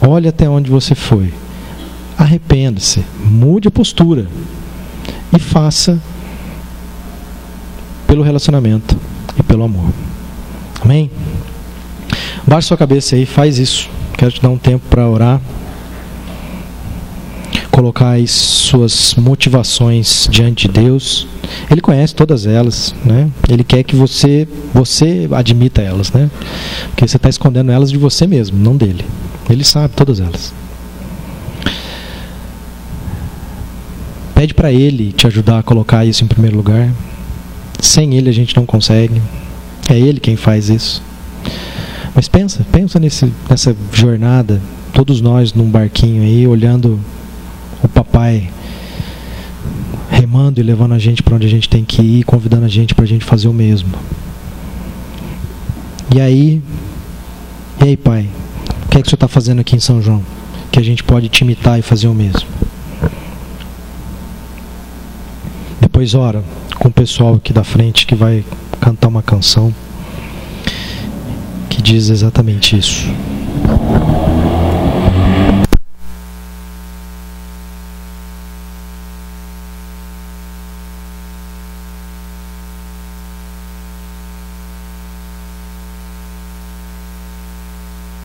Olhe até onde você foi arrependa-se, mude a postura e faça pelo relacionamento e pelo amor. Amém? Baixe sua cabeça aí, faz isso. Quero te dar um tempo para orar. Colocar as suas motivações diante de Deus. Ele conhece todas elas, né? Ele quer que você você admita elas, né? Porque você está escondendo elas de você mesmo, não dele. Ele sabe todas elas. Pede para Ele te ajudar a colocar isso em primeiro lugar. Sem Ele a gente não consegue. É Ele quem faz isso. Mas pensa, pensa nesse, nessa jornada, todos nós num barquinho aí, olhando o papai remando e levando a gente para onde a gente tem que ir, convidando a gente para a gente fazer o mesmo. E aí, e aí, pai, o que é que o senhor está fazendo aqui em São João? Que a gente pode te imitar e fazer o mesmo. Depois ora, com o pessoal aqui da frente que vai cantar uma canção que diz exatamente isso.